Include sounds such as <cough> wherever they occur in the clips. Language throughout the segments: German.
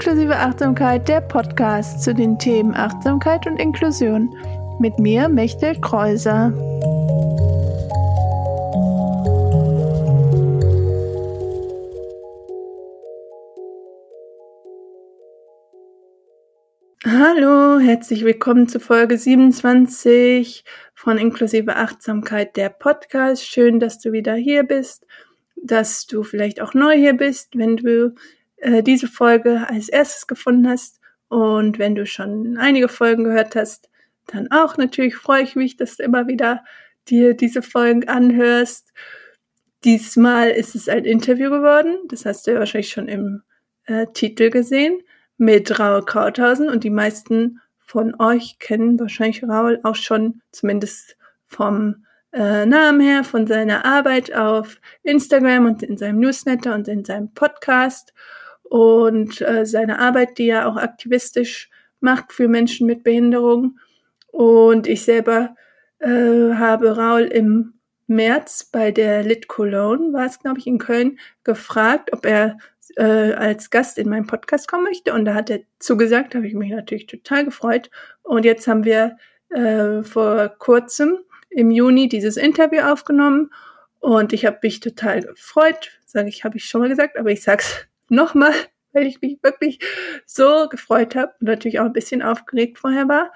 Inklusive Achtsamkeit, der Podcast zu den Themen Achtsamkeit und Inklusion. Mit mir, Mechtel Kreuser. Hallo, herzlich willkommen zu Folge 27 von Inklusive Achtsamkeit, der Podcast. Schön, dass du wieder hier bist, dass du vielleicht auch neu hier bist, wenn du äh, diese Folge als erstes gefunden hast. Und wenn du schon einige Folgen gehört hast, dann auch. Natürlich freue ich mich, dass du immer wieder dir diese Folgen anhörst. Diesmal ist es ein Interview geworden, das hast du ja wahrscheinlich schon im äh, Titel gesehen, mit Raul Krauthausen. Und die meisten von euch kennen wahrscheinlich Raul auch schon, zumindest vom äh, Namen her, von seiner Arbeit auf Instagram und in seinem Newsletter und in seinem Podcast und äh, seine Arbeit, die er auch aktivistisch macht für Menschen mit Behinderung. Und ich selber äh, habe Raul im März bei der Lit Cologne, war es glaube ich in Köln, gefragt, ob er äh, als Gast in meinen Podcast kommen möchte. Und da hat er zugesagt, habe ich mich natürlich total gefreut. Und jetzt haben wir äh, vor kurzem im Juni dieses Interview aufgenommen. Und ich habe mich total gefreut, sage ich, habe ich schon mal gesagt, aber ich sag's nochmal, <laughs> weil ich mich wirklich so gefreut habe und natürlich auch ein bisschen aufgeregt vorher war.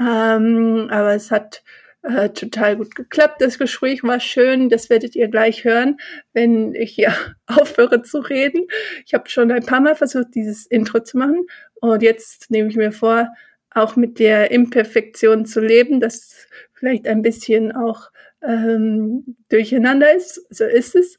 Ähm, aber es hat äh, total gut geklappt. Das Gespräch war schön. Das werdet ihr gleich hören, wenn ich hier <laughs> aufhöre zu reden. Ich habe schon ein paar Mal versucht, dieses Intro zu machen. Und jetzt nehme ich mir vor, auch mit der Imperfektion zu leben, das vielleicht ein bisschen auch ähm, durcheinander ist, so ist es.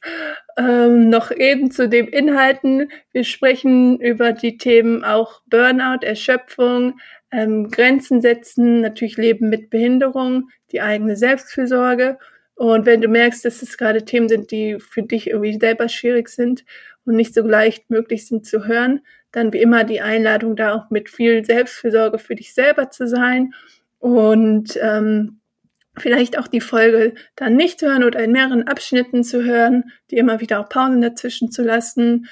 Ähm, noch eben zu den Inhalten. Wir sprechen über die Themen auch Burnout, Erschöpfung, ähm, Grenzen setzen, natürlich Leben mit Behinderung, die eigene Selbstfürsorge. Und wenn du merkst, dass es gerade Themen sind, die für dich irgendwie selber schwierig sind und nicht so leicht möglich sind zu hören, dann wie immer die Einladung, da auch mit viel Selbstfürsorge für dich selber zu sein und ähm, vielleicht auch die Folge dann nicht hören oder in mehreren Abschnitten zu hören, die immer wieder auch Pausen dazwischen zu lassen.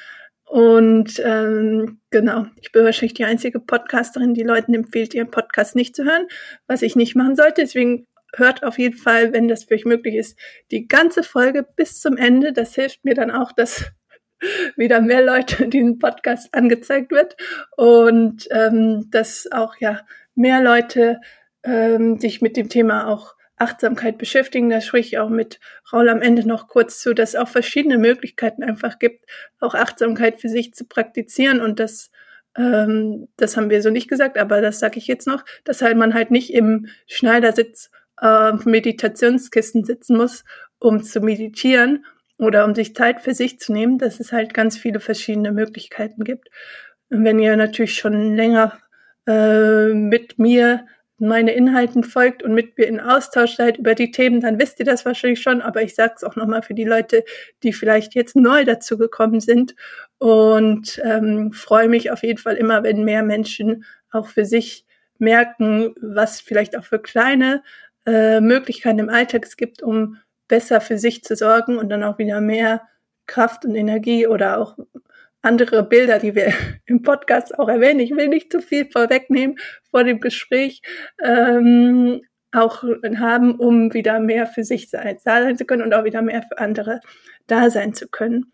Und ähm, genau, ich bin wahrscheinlich die einzige Podcasterin, die Leuten empfiehlt, ihren Podcast nicht zu hören, was ich nicht machen sollte. Deswegen hört auf jeden Fall, wenn das für euch möglich ist, die ganze Folge bis zum Ende. Das hilft mir dann auch, dass <laughs> wieder mehr Leute diesen Podcast angezeigt wird und ähm, dass auch ja mehr Leute ähm, sich mit dem Thema auch Achtsamkeit beschäftigen. Da spreche ich auch mit Raul am Ende noch kurz zu, dass es auch verschiedene Möglichkeiten einfach gibt, auch Achtsamkeit für sich zu praktizieren und das ähm, das haben wir so nicht gesagt, aber das sage ich jetzt noch, dass halt man halt nicht im Schneidersitz äh, Meditationskissen sitzen muss, um zu meditieren oder um sich Zeit für sich zu nehmen, dass es halt ganz viele verschiedene Möglichkeiten gibt. Und wenn ihr natürlich schon länger äh, mit mir meine Inhalten folgt und mit mir in Austausch seid über die Themen, dann wisst ihr das wahrscheinlich schon. Aber ich sage es auch nochmal für die Leute, die vielleicht jetzt neu dazu gekommen sind. Und ähm, freue mich auf jeden Fall immer, wenn mehr Menschen auch für sich merken, was vielleicht auch für kleine äh, Möglichkeiten im Alltag es gibt, um besser für sich zu sorgen und dann auch wieder mehr Kraft und Energie oder auch andere Bilder, die wir <laughs> im Podcast auch erwähnen. Ich will nicht zu viel vorwegnehmen vor dem Gespräch. Ähm, auch haben, um wieder mehr für sich da sein zu können und auch wieder mehr für andere da sein zu können.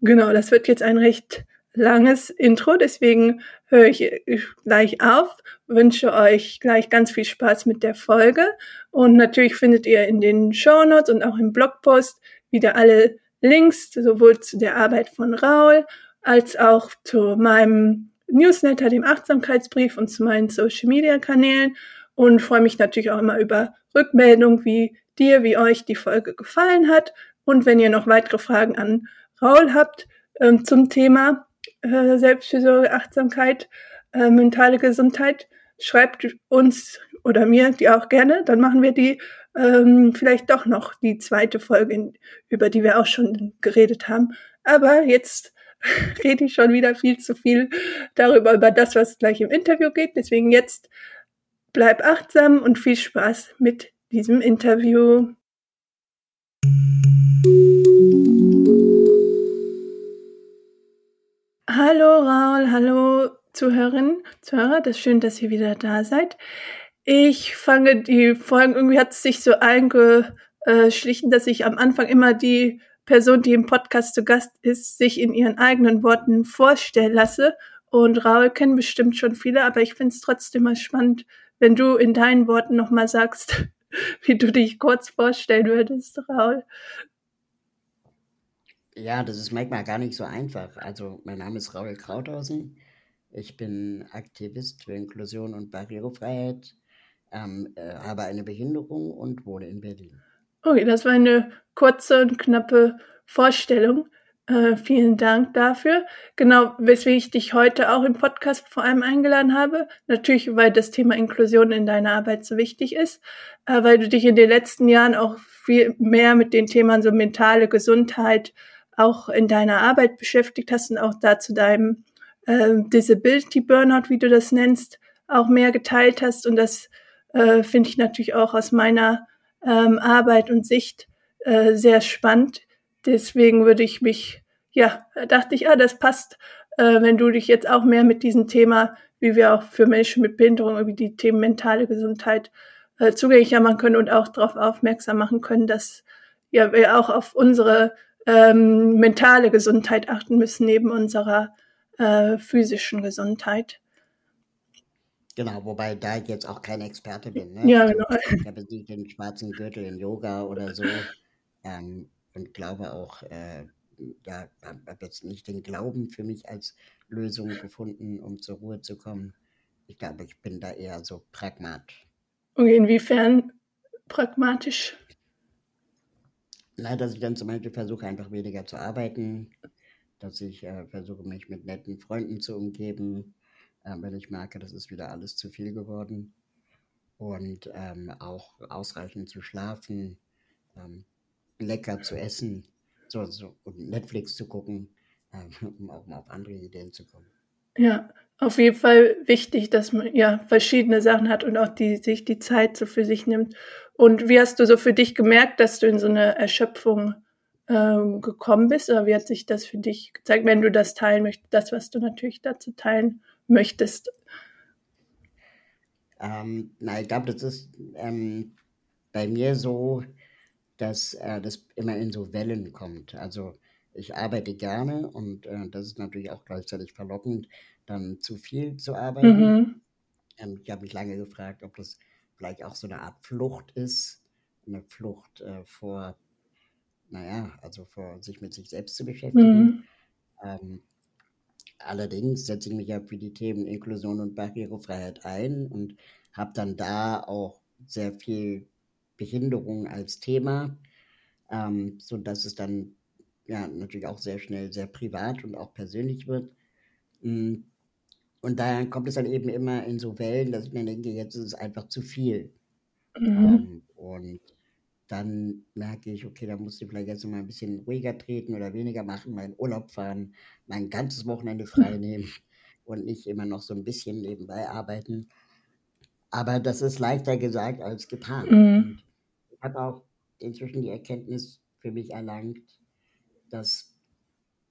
Genau, das wird jetzt ein recht langes Intro, deswegen höre ich gleich auf, wünsche euch gleich ganz viel Spaß mit der Folge und natürlich findet ihr in den Show Notes und auch im Blogpost wieder alle Links, sowohl zu der Arbeit von Raul als auch zu meinem Newsletter, dem Achtsamkeitsbrief und zu meinen Social Media Kanälen und freue mich natürlich auch immer über Rückmeldungen, wie dir, wie euch die Folge gefallen hat. Und wenn ihr noch weitere Fragen an Raul habt ähm, zum Thema äh, Selbstfürsorge, Achtsamkeit, äh, mentale Gesundheit, schreibt uns oder mir die auch gerne. Dann machen wir die ähm, vielleicht doch noch die zweite Folge, über die wir auch schon geredet haben. Aber jetzt <laughs> rede ich schon wieder viel zu viel darüber, über das, was gleich im Interview geht. Deswegen jetzt bleib achtsam und viel Spaß mit diesem Interview. Hallo Raul, hallo Zuhörerinnen, Zuhörer. Das ist schön, dass ihr wieder da seid. Ich fange die Folgen, irgendwie hat es sich so eingeschlichen, dass ich am Anfang immer die Person, die im Podcast zu Gast ist, sich in ihren eigenen Worten vorstellen lasse. Und Raul kennen bestimmt schon viele, aber ich finde es trotzdem mal spannend, wenn du in deinen Worten nochmal sagst, <laughs> wie du dich kurz vorstellen würdest, Raul. Ja, das ist manchmal gar nicht so einfach. Also, mein Name ist Raul Krauthausen. Ich bin Aktivist für Inklusion und Barrierefreiheit, ähm, äh, habe eine Behinderung und wohne in Berlin. Okay, das war eine kurze und knappe Vorstellung. Äh, vielen Dank dafür. Genau, weswegen ich dich heute auch im Podcast vor allem eingeladen habe. Natürlich, weil das Thema Inklusion in deiner Arbeit so wichtig ist, äh, weil du dich in den letzten Jahren auch viel mehr mit den Themen so mentale Gesundheit auch in deiner Arbeit beschäftigt hast und auch da zu deinem äh, Disability Burnout, wie du das nennst, auch mehr geteilt hast. Und das äh, finde ich natürlich auch aus meiner ähm, Arbeit und Sicht äh, sehr spannend. Deswegen würde ich mich, ja, dachte ich, ah, das passt, äh, wenn du dich jetzt auch mehr mit diesem Thema, wie wir auch für Menschen mit Behinderung, irgendwie die Themen mentale Gesundheit äh, zugänglicher machen können und auch darauf aufmerksam machen können, dass ja wir auch auf unsere ähm, mentale Gesundheit achten müssen neben unserer äh, physischen Gesundheit. Genau, wobei da ich jetzt auch kein Experte bin. Ne? Ja, also, genau. <laughs> Ich habe nicht den schwarzen Gürtel in Yoga oder so ähm, und glaube auch, äh, ja, habe jetzt nicht den Glauben für mich als Lösung gefunden, um zur Ruhe zu kommen. Ich glaube, ich bin da eher so pragmatisch. Und inwiefern pragmatisch? Na, dass ich dann zum Beispiel versuche, einfach weniger zu arbeiten, dass ich äh, versuche, mich mit netten Freunden zu umgeben, äh, wenn ich merke, das ist wieder alles zu viel geworden. Und ähm, auch ausreichend zu schlafen, ähm, lecker zu essen so, so, und Netflix zu gucken, ähm, um auch mal auf andere Ideen zu kommen. Ja, auf jeden Fall wichtig, dass man ja verschiedene Sachen hat und auch die sich die Zeit so für sich nimmt. Und wie hast du so für dich gemerkt, dass du in so eine Erschöpfung ähm, gekommen bist? Oder wie hat sich das für dich gezeigt, wenn du das teilen möchtest, das, was du natürlich dazu teilen möchtest? Ähm, na, ich glaube, das ist ähm, bei mir so, dass äh, das immer in so Wellen kommt. Also ich arbeite gerne und äh, das ist natürlich auch gleichzeitig verlockend, dann zu viel zu arbeiten. Mhm. Ähm, ich habe mich lange gefragt, ob das vielleicht auch so eine Art Flucht ist, eine Flucht äh, vor naja, also vor sich mit sich selbst zu beschäftigen. Mhm. Ähm, allerdings setze ich mich ja für die Themen Inklusion und Barrierefreiheit ein und habe dann da auch sehr viel Behinderung als Thema, ähm, sodass es dann ja natürlich auch sehr schnell sehr privat und auch persönlich wird. Mm, und daher kommt es dann eben immer in so Wellen, dass ich mir denke, jetzt ist es einfach zu viel. Mhm. Ähm, und dann merke ich, okay, da musst du vielleicht jetzt mal ein bisschen ruhiger treten oder weniger machen, meinen Urlaub fahren, mein ganzes Wochenende frei <laughs> nehmen und nicht immer noch so ein bisschen nebenbei arbeiten. Aber das ist leichter gesagt als getan. Mhm. Ich habe auch inzwischen die Erkenntnis für mich erlangt, dass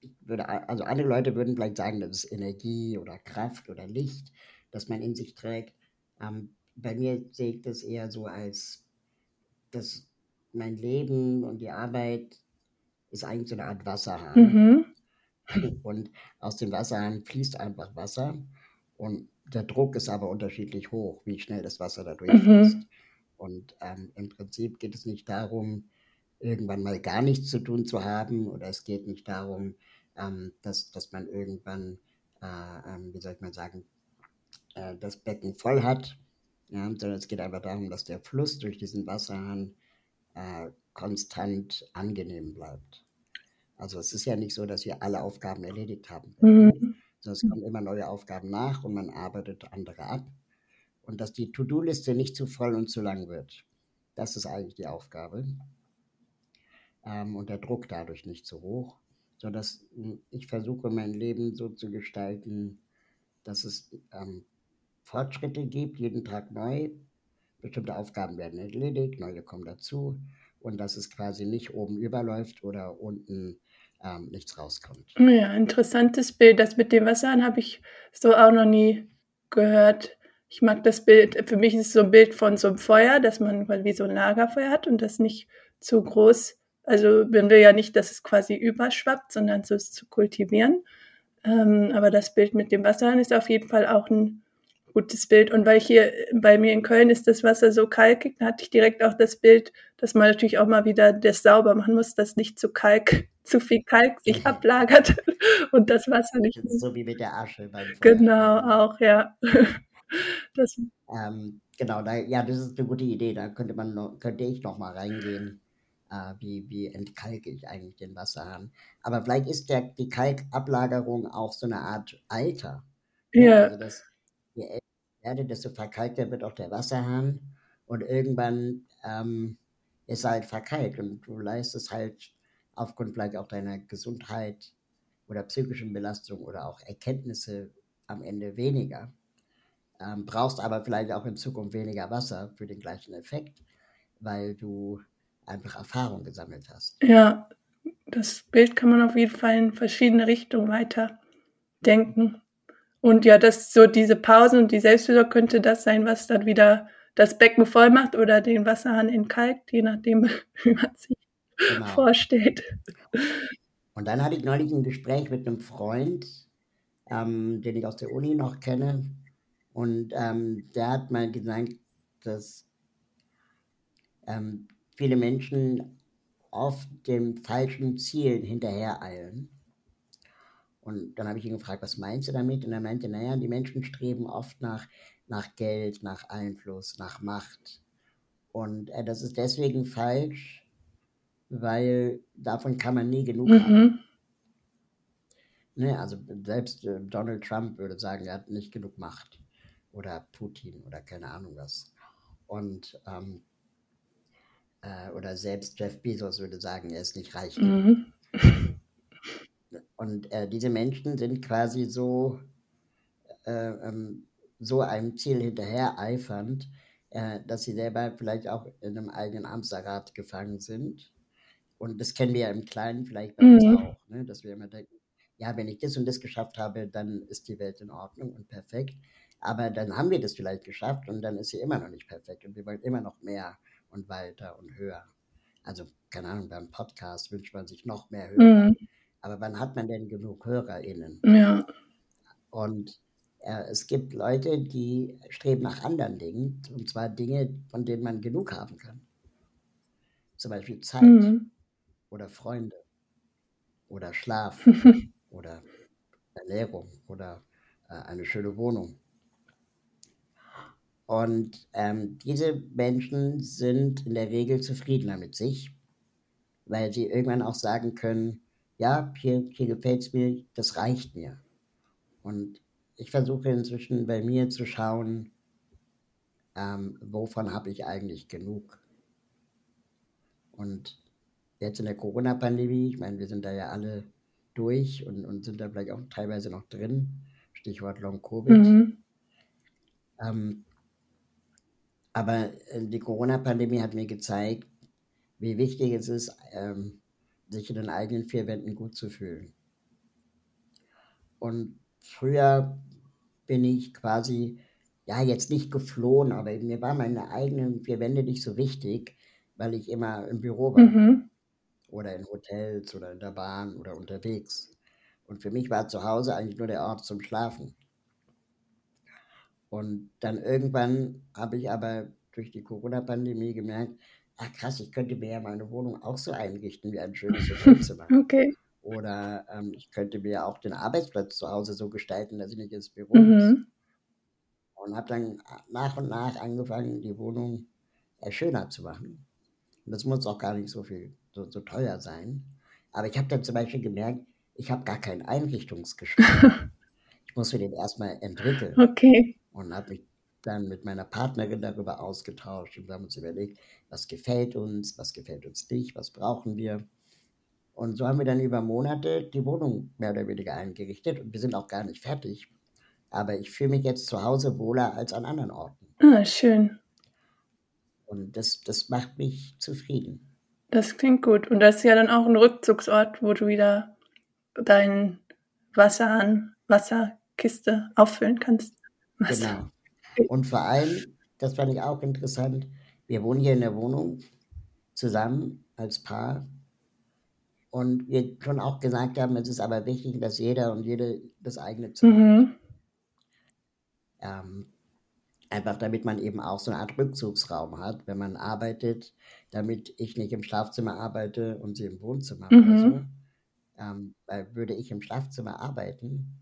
ich würde, also andere Leute würden vielleicht sagen, das ist Energie oder Kraft oder Licht, das man in sich trägt. Ähm, bei mir sehe ich das eher so als das mein Leben und die Arbeit ist eigentlich so eine Art Wasserhahn. Mhm. Und aus dem Wasserhahn fließt einfach Wasser. Und der Druck ist aber unterschiedlich hoch, wie schnell das Wasser da durchfließt. Mhm. Und ähm, im Prinzip geht es nicht darum, irgendwann mal gar nichts zu tun zu haben, oder es geht nicht darum, ähm, dass, dass man irgendwann, äh, äh, wie soll ich mal sagen, äh, das Becken voll hat, ja, sondern es geht einfach darum, dass der Fluss durch diesen Wasserhahn äh, konstant angenehm bleibt. Also es ist ja nicht so, dass wir alle Aufgaben erledigt haben. Mhm. Es kommen immer neue Aufgaben nach und man arbeitet andere ab. Und dass die To-Do-Liste nicht zu voll und zu lang wird. Das ist eigentlich die Aufgabe. Ähm, und der Druck dadurch nicht zu hoch. Sodass hm, ich versuche, mein Leben so zu gestalten, dass es ähm, Fortschritte gibt, jeden Tag neu, bestimmte Aufgaben werden erledigt, neue kommen dazu und dass es quasi nicht oben überläuft oder unten ähm, nichts rauskommt. Ja, interessantes Bild. Das mit dem Wasserhahn habe ich so auch noch nie gehört. Ich mag das Bild, für mich ist es so ein Bild von so einem Feuer, dass man wie so ein Lagerfeuer hat und das nicht zu groß, also man will ja nicht, dass es quasi überschwappt, sondern so es zu kultivieren. Ähm, aber das Bild mit dem Wasserhahn ist auf jeden Fall auch ein gutes Bild. Und weil hier bei mir in Köln ist das Wasser so kalkig, da hatte ich direkt auch das Bild, dass man natürlich auch mal wieder das sauber machen muss, dass nicht zu Kalk, <laughs> zu viel Kalk sich ablagert <laughs> und das Wasser nicht. Das so wie mit der Asche beim Feuer. Genau, auch, ja. <laughs> Das, ähm, genau, da, ja, das ist eine gute Idee. Da könnte man noch, könnte ich noch mal reingehen, äh, wie, wie entkalke ich eigentlich den Wasserhahn. Aber vielleicht ist der, die Kalkablagerung auch so eine Art Alter. Ja. Also das, werde, desto verkalkter wird auch der Wasserhahn. Und irgendwann ähm, ist er halt verkalkt und du leistest halt aufgrund vielleicht auch deiner Gesundheit oder psychischen Belastung oder auch Erkenntnisse am Ende weniger. Ähm, brauchst aber vielleicht auch in Zukunft weniger Wasser für den gleichen Effekt, weil du einfach Erfahrung gesammelt hast. Ja, das Bild kann man auf jeden Fall in verschiedene Richtungen weiter denken. Und ja, das so diese Pausen und die Selbstfürsorge könnte das sein, was dann wieder das Becken voll macht oder den Wasserhahn entkalkt, je nachdem, <laughs> wie man sich genau. vorstellt. Und dann hatte ich neulich ein Gespräch mit einem Freund, ähm, den ich aus der Uni noch kenne. Und ähm, der hat mal gesagt, dass ähm, viele Menschen oft dem falschen Ziel hinterhereilen. Und dann habe ich ihn gefragt, was meinst du damit? Und er meinte, naja, die Menschen streben oft nach, nach Geld, nach Einfluss, nach Macht. Und äh, das ist deswegen falsch, weil davon kann man nie genug mhm. haben. Ne, also selbst äh, Donald Trump würde sagen, er hat nicht genug Macht. Oder Putin oder keine Ahnung was. Und ähm, äh, oder selbst Jeff Bezos würde sagen, er ist nicht reich genug. Mhm. Und äh, diese Menschen sind quasi so, äh, ähm, so einem Ziel hinterher eifernd, äh, dass sie selber vielleicht auch in einem eigenen Amtsrat gefangen sind. Und das kennen wir ja im Kleinen vielleicht bei uns mhm. auch, ne? dass wir immer denken, ja, wenn ich das und das geschafft habe, dann ist die Welt in Ordnung und perfekt. Aber dann haben wir das vielleicht geschafft und dann ist sie immer noch nicht perfekt und wir wollen immer noch mehr und weiter und höher. Also, keine Ahnung, beim Podcast wünscht man sich noch mehr Hörer. Mhm. Aber wann hat man denn genug HörerInnen? Ja. Und äh, es gibt Leute, die streben nach anderen Dingen, und zwar Dinge, von denen man genug haben kann. Zum Beispiel Zeit mhm. oder Freunde oder Schlaf <laughs> oder Ernährung oder äh, eine schöne Wohnung. Und ähm, diese Menschen sind in der Regel zufriedener mit sich, weil sie irgendwann auch sagen können, ja, hier, hier gefällt es mir, das reicht mir. Und ich versuche inzwischen bei mir zu schauen, ähm, wovon habe ich eigentlich genug. Und jetzt in der Corona-Pandemie, ich meine, wir sind da ja alle durch und, und sind da vielleicht auch teilweise noch drin, Stichwort Long-Covid. Mhm. Ähm, aber äh, die Corona-Pandemie hat mir gezeigt, wie wichtig es ist, ähm, sich in den eigenen vier Wänden gut zu fühlen. Und früher bin ich quasi, ja, jetzt nicht geflohen, aber mir waren meine eigenen vier Wände nicht so wichtig, weil ich immer im Büro war. Mhm. Oder in Hotels oder in der Bahn oder unterwegs. Und für mich war zu Hause eigentlich nur der Ort zum Schlafen. Und dann irgendwann habe ich aber durch die Corona-Pandemie gemerkt, ach krass, ich könnte mir ja meine Wohnung auch so einrichten wie ein schönes <laughs> Hotelzimmer. okay. Oder ähm, ich könnte mir auch den Arbeitsplatz zu Hause so gestalten, dass ich nicht ins Büro mhm. muss. Und habe dann nach und nach angefangen, die Wohnung äh, schöner zu machen. Und das muss auch gar nicht so viel, so, so teuer sein. Aber ich habe dann zum Beispiel gemerkt, ich habe gar keinen Einrichtungsgeschmack. <laughs> ich muss mir den erstmal entwickeln. Okay. Und habe mich dann mit meiner Partnerin darüber ausgetauscht und wir haben uns überlegt, was gefällt uns, was gefällt uns nicht, was brauchen wir. Und so haben wir dann über Monate die Wohnung mehr oder weniger eingerichtet und wir sind auch gar nicht fertig. Aber ich fühle mich jetzt zu Hause wohler als an anderen Orten. Ah, schön. Und das, das macht mich zufrieden. Das klingt gut. Und das ist ja dann auch ein Rückzugsort, wo du wieder dein Wasser an Wasserkiste auffüllen kannst. Wasser. Genau. Und vor allem, das fand ich auch interessant, wir wohnen hier in der Wohnung zusammen als Paar und wir schon auch gesagt haben, es ist aber wichtig, dass jeder und jede das eigene Zimmer mhm. hat. Ähm, einfach damit man eben auch so eine Art Rückzugsraum hat, wenn man arbeitet, damit ich nicht im Schlafzimmer arbeite und sie im Wohnzimmer mhm. oder so. Ähm, weil würde ich im Schlafzimmer arbeiten,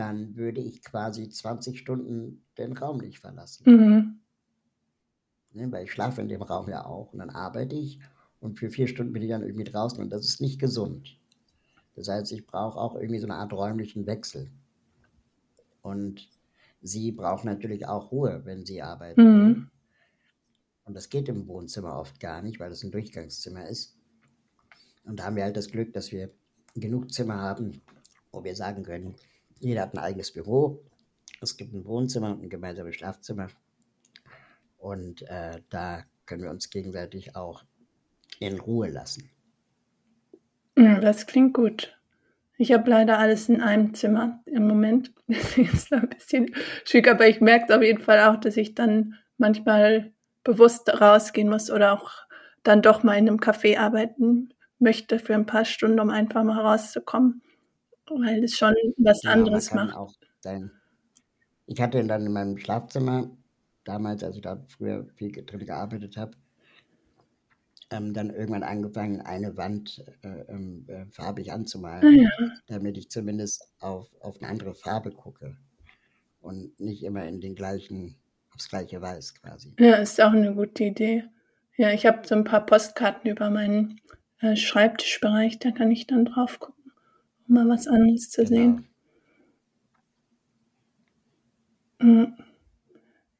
dann würde ich quasi 20 Stunden den Raum nicht verlassen. Mhm. Ne, weil ich schlafe in dem Raum ja auch und dann arbeite ich und für vier Stunden bin ich dann irgendwie draußen und das ist nicht gesund. Das heißt, ich brauche auch irgendwie so eine Art räumlichen Wechsel. Und sie braucht natürlich auch Ruhe, wenn sie arbeitet. Mhm. Und das geht im Wohnzimmer oft gar nicht, weil es ein Durchgangszimmer ist. Und da haben wir halt das Glück, dass wir genug Zimmer haben, wo wir sagen können, jeder hat ein eigenes Büro. Es gibt ein Wohnzimmer und ein gemeinsames Schlafzimmer. Und äh, da können wir uns gegenseitig auch in Ruhe lassen. Ja, das klingt gut. Ich habe leider alles in einem Zimmer im Moment. <laughs> Deswegen ist es ein bisschen schick, aber ich merke auf jeden Fall auch, dass ich dann manchmal bewusst rausgehen muss oder auch dann doch mal in einem Café arbeiten möchte für ein paar Stunden, um einfach mal rauszukommen, weil es schon was ja, anderes macht. Ich hatte dann in meinem Schlafzimmer, damals, als ich da früher viel drin gearbeitet habe, ähm, dann irgendwann angefangen, eine Wand äh, ähm, äh, farbig anzumalen, ah, ja. damit ich zumindest auf, auf eine andere Farbe gucke und nicht immer in den gleichen, aufs gleiche Weiß quasi. Ja, ist auch eine gute Idee. Ja, ich habe so ein paar Postkarten über meinen äh, Schreibtischbereich, da kann ich dann drauf gucken, mal was anderes zu genau. sehen. Hm.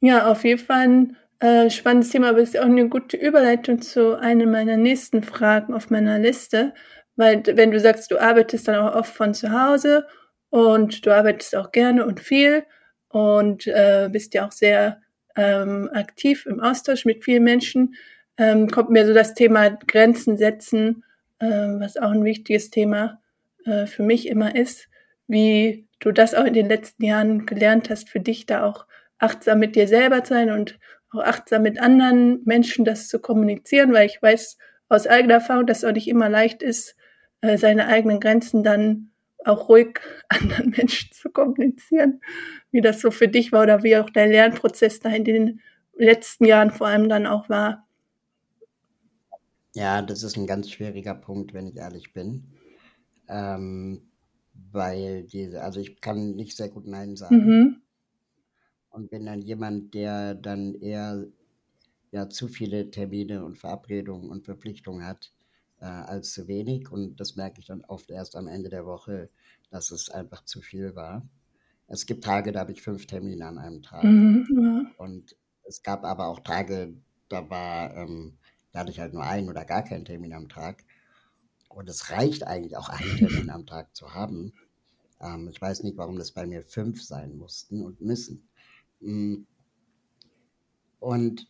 Ja, auf jeden Fall ein äh, spannendes Thema, aber es ist auch eine gute Überleitung zu einer meiner nächsten Fragen auf meiner Liste. Weil wenn du sagst, du arbeitest dann auch oft von zu Hause und du arbeitest auch gerne und viel und äh, bist ja auch sehr ähm, aktiv im Austausch mit vielen Menschen, ähm, kommt mir so das Thema Grenzen setzen, äh, was auch ein wichtiges Thema äh, für mich immer ist, wie du das auch in den letzten Jahren gelernt hast, für dich da auch achtsam mit dir selber zu sein und auch achtsam mit anderen Menschen das zu kommunizieren, weil ich weiß aus eigener Erfahrung, dass es auch nicht immer leicht ist, äh, seine eigenen Grenzen dann auch ruhig <laughs> anderen Menschen zu kommunizieren, wie das so für dich war oder wie auch der Lernprozess da in den letzten Jahren vor allem dann auch war. Ja, das ist ein ganz schwieriger Punkt, wenn ich ehrlich bin. Ähm, weil diese, also ich kann nicht sehr gut Nein sagen. Mhm und bin dann jemand, der dann eher ja zu viele Termine und Verabredungen und Verpflichtungen hat äh, als zu wenig. Und das merke ich dann oft erst am Ende der Woche, dass es einfach zu viel war. Es gibt Tage, da habe ich fünf Termine an einem Tag. Mhm, ja. Und es gab aber auch Tage, da war, ähm, da hatte ich halt nur einen oder gar keinen Termin am Tag. Und es reicht eigentlich auch, einen Termin am Tag zu haben. Ähm, ich weiß nicht, warum das bei mir fünf sein mussten und müssen. Mm. Und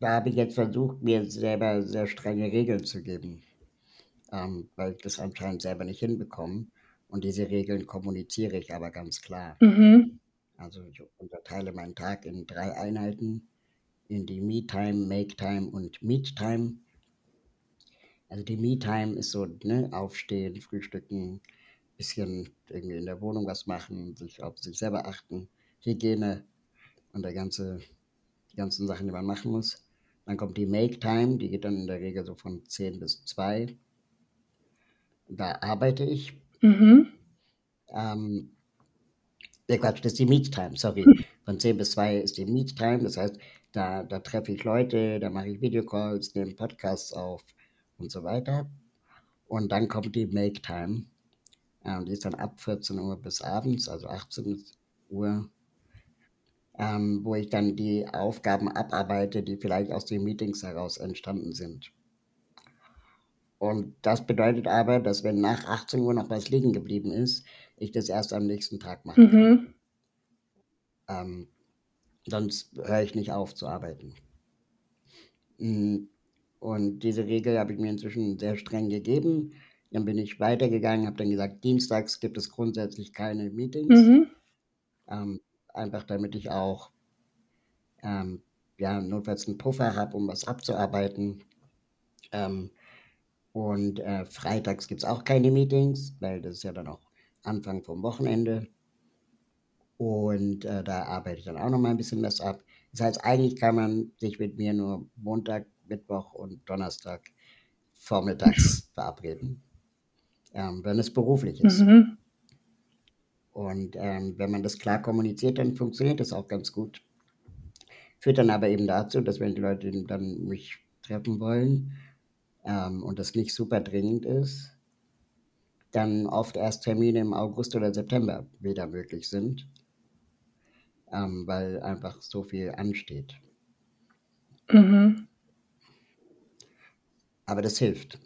da habe ich jetzt versucht, mir selber sehr strenge Regeln zu geben, ähm, weil ich das anscheinend selber nicht hinbekomme. Und diese Regeln kommuniziere ich aber ganz klar. Mhm. Also ich unterteile meinen Tag in drei Einheiten, in die Me-Time, Make-Time und Meet-Time. Also die Me-Time ist so, ne, aufstehen, frühstücken, bisschen irgendwie in der Wohnung was machen, sich auf sich selber achten. Hygiene und der ganze, die ganzen Sachen, die man machen muss. Dann kommt die Make Time, die geht dann in der Regel so von 10 bis 2. Da arbeite ich. Mhm. Ähm, der Quatsch, das ist die Meet Time, sorry. Von 10 bis 2 ist die Meet Time, das heißt, da, da treffe ich Leute, da mache ich Videocalls, nehme Podcasts auf und so weiter. Und dann kommt die Make Time. Ähm, die ist dann ab 14 Uhr bis abends, also 18 Uhr ähm, wo ich dann die Aufgaben abarbeite, die vielleicht aus den Meetings heraus entstanden sind. Und das bedeutet aber, dass wenn nach 18 Uhr noch was liegen geblieben ist, ich das erst am nächsten Tag machen kann. Mhm. Ähm, sonst höre ich nicht auf zu arbeiten. Mm, und diese Regel habe ich mir inzwischen sehr streng gegeben. Dann bin ich weitergegangen, habe dann gesagt, dienstags gibt es grundsätzlich keine Meetings. Mhm. Ähm, einfach damit ich auch ähm, ja, notfalls einen Puffer habe, um was abzuarbeiten. Ähm, und äh, freitags gibt es auch keine Meetings, weil das ist ja dann auch Anfang vom Wochenende. Und äh, da arbeite ich dann auch noch mal ein bisschen was ab. Das heißt, eigentlich kann man sich mit mir nur Montag, Mittwoch und Donnerstag vormittags <laughs> verabreden, ähm, wenn es beruflich ist. Mhm. Und ähm, wenn man das klar kommuniziert, dann funktioniert das auch ganz gut. Führt dann aber eben dazu, dass wenn die Leute dann mich treffen wollen ähm, und das nicht super dringend ist, dann oft erst Termine im August oder September wieder möglich sind, ähm, weil einfach so viel ansteht. Mhm. Aber das hilft.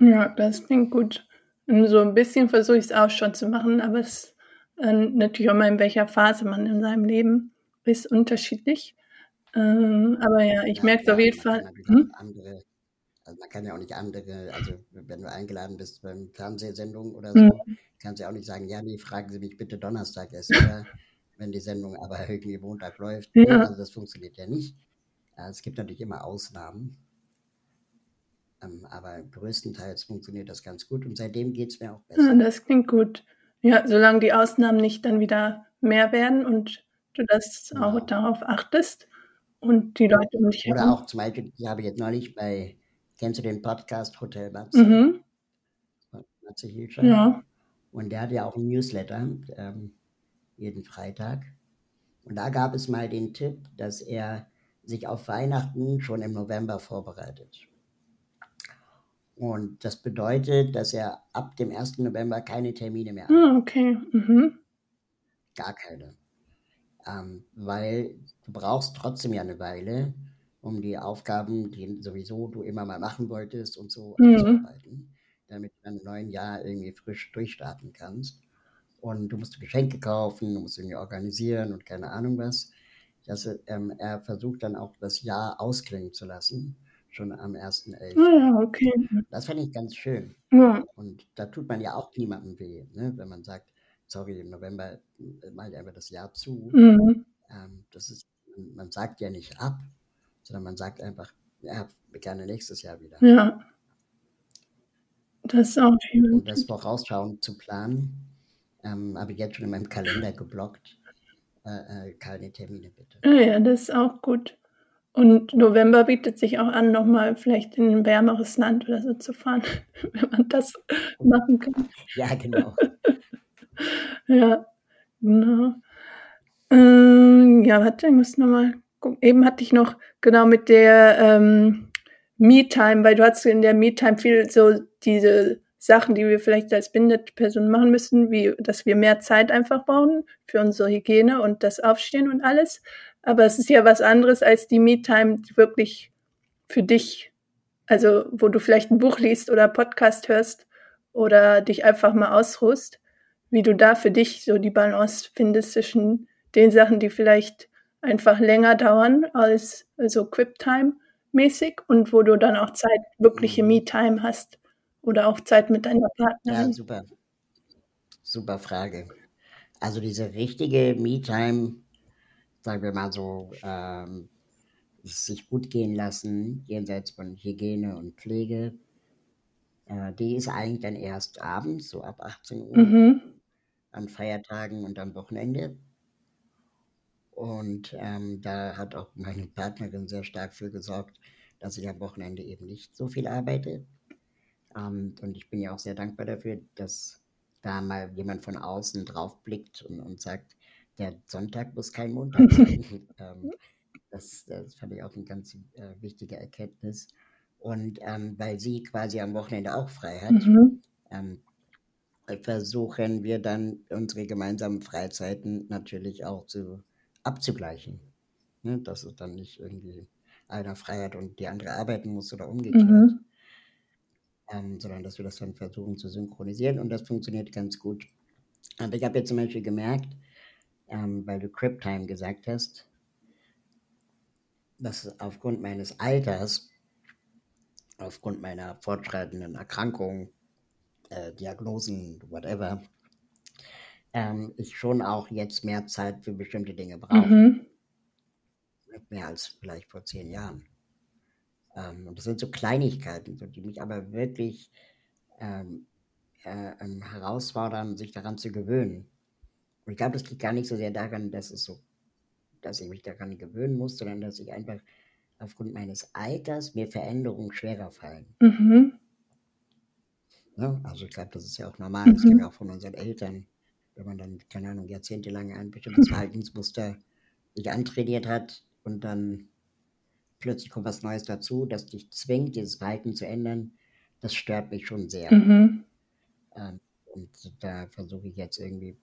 Ja, das klingt gut. So ein bisschen versuche ich es auch schon zu machen, aber es äh, natürlich auch mal in welcher Phase man in seinem Leben ist unterschiedlich. Ähm, aber ja, ich Ja, merke es auf jeden Fall. Hm? andere, also man kann ja auch nicht andere, also wenn du eingeladen bist beim Fernsehsendung oder Mhm. so, kannst du ja auch nicht sagen, ja, nee, fragen Sie mich bitte Donnerstag erst wieder, <laughs> wenn die Sendung aber <laughs> irgendwie Montag läuft. Ja. Also das funktioniert ja nicht. Es gibt natürlich immer Ausnahmen, aber größtenteils funktioniert das ganz gut und seitdem geht es mir auch Ja, besser. das klingt gut. Ja, solange die Ausnahmen nicht dann wieder mehr werden und du das auch Genau. darauf achtest und die Leute um dich Oder herum. auch zum Beispiel, ich habe jetzt neulich bei, kennst du den Podcast Hotel Matze? Mhm. Von Matze Hilscher? Ja. Und der hat ja auch ein Newsletter, ähm, jeden Freitag. Und da gab es mal den Tipp, dass er sich auf Weihnachten schon im November vorbereitet. Und das bedeutet, dass er ab dem 1. November keine Termine mehr hat. Ah, okay. Mhm. Gar keine. Ähm, weil du brauchst trotzdem ja eine Weile, um die Aufgaben, die sowieso du immer mal machen wolltest und so Mhm. abzuarbeiten, damit du dann im neuen Jahr irgendwie frisch durchstarten kannst. Und du musst Geschenke kaufen, du musst irgendwie organisieren und keine Ahnung was. Das, ähm, er versucht dann auch das Jahr ausklingen zu lassen, schon am 1.11. Ah ja, okay. Das fand ich ganz schön. Ja. Und da tut man ja auch niemandem weh, ne? wenn man sagt, sorry, im November mache ich einfach das Jahr zu. Mhm. Ähm, das ist, man sagt ja nicht ab, sondern man sagt einfach, ja, gerne nächstes Jahr wieder. Ja. Das ist auch viel. Und das vorausschauend zu planen, ähm, habe ich jetzt schon in meinem Kalender geblockt. Äh, äh, keine Termine bitte. Ja, ja, das ist auch gut. Und November bietet sich auch an, nochmal vielleicht in ein wärmeres Land oder so zu fahren, <laughs> wenn man das machen kann. Ja, genau. <laughs> Ja, genau. Ähm, ja, warte, ich muss nochmal gucken. Eben hatte ich noch genau mit der ähm, Me-Time, weil du hast in der Me-Time viel so diese Sachen, die wir vielleicht als Bindeperson machen müssen, wie dass wir mehr Zeit einfach brauchen für unsere Hygiene und das Aufstehen und alles. Aber es ist ja was anderes als die Me-Time, die wirklich für dich, also wo du vielleicht ein Buch liest oder Podcast hörst oder dich einfach mal ausruhst, wie du da für dich so die Balance findest zwischen den Sachen, die vielleicht einfach länger dauern als so Quip-Time mäßig und wo du dann auch Zeit, wirkliche Mhm. Me-Time hast oder auch Zeit mit deiner Ja, Partnerin. super. Super Frage. Also diese richtige Me-Time, sagen wir mal so, ähm, sich gut gehen lassen, jenseits von Hygiene und Pflege, äh, die ist eigentlich dann erst abends, so ab 18 Uhr, Mhm. an Feiertagen und am Wochenende. Und ähm, da hat auch meine Partnerin sehr stark für gesorgt, dass ich am Wochenende eben nicht so viel arbeite. Ähm, und ich bin ja auch sehr dankbar dafür, dass da mal jemand von außen drauf blickt und, und sagt, der Sonntag muss kein Montag sein. <laughs> ähm, das, das fand ich auch eine ganz äh, wichtige Erkenntnis. Und ähm, weil sie quasi am Wochenende auch frei hat, Mhm. ähm, versuchen wir dann unsere gemeinsamen Freizeiten natürlich auch zu, abzugleichen. Ne? Dass es dann nicht irgendwie einer frei hat und die andere arbeiten muss oder umgekehrt, Mhm. ähm, sondern dass wir das dann versuchen zu synchronisieren und das funktioniert ganz gut. Und ich habe jetzt zum Beispiel gemerkt, ähm, weil du Crip-Time gesagt hast, dass aufgrund meines Alters, aufgrund meiner fortschreitenden Erkrankung äh, Diagnosen, whatever, ähm, ich schon auch jetzt mehr Zeit für bestimmte Dinge brauche. Mhm. Mehr als vielleicht vor zehn Jahren. Ähm, und das sind so Kleinigkeiten, so, die mich aber wirklich ähm, äh, ähm, herausfordern, sich daran zu gewöhnen. Und ich glaube, das liegt gar nicht so sehr daran, dass es so, dass ich mich daran gewöhnen muss, sondern dass ich einfach aufgrund meines Alters mir Veränderungen schwerer fallen. Mhm. Ne? Also ich glaube, das ist ja auch normal. Das kennen Mhm. wir auch von unseren Eltern, wenn man dann, keine Ahnung, jahrzehntelang ein bestimmtes Verhaltensmuster sich antrainiert hat und dann plötzlich kommt was Neues dazu, das dich zwingt, dieses Verhalten zu ändern. Das stört mich schon sehr. Mhm. Ähm, und da versuche ich jetzt irgendwie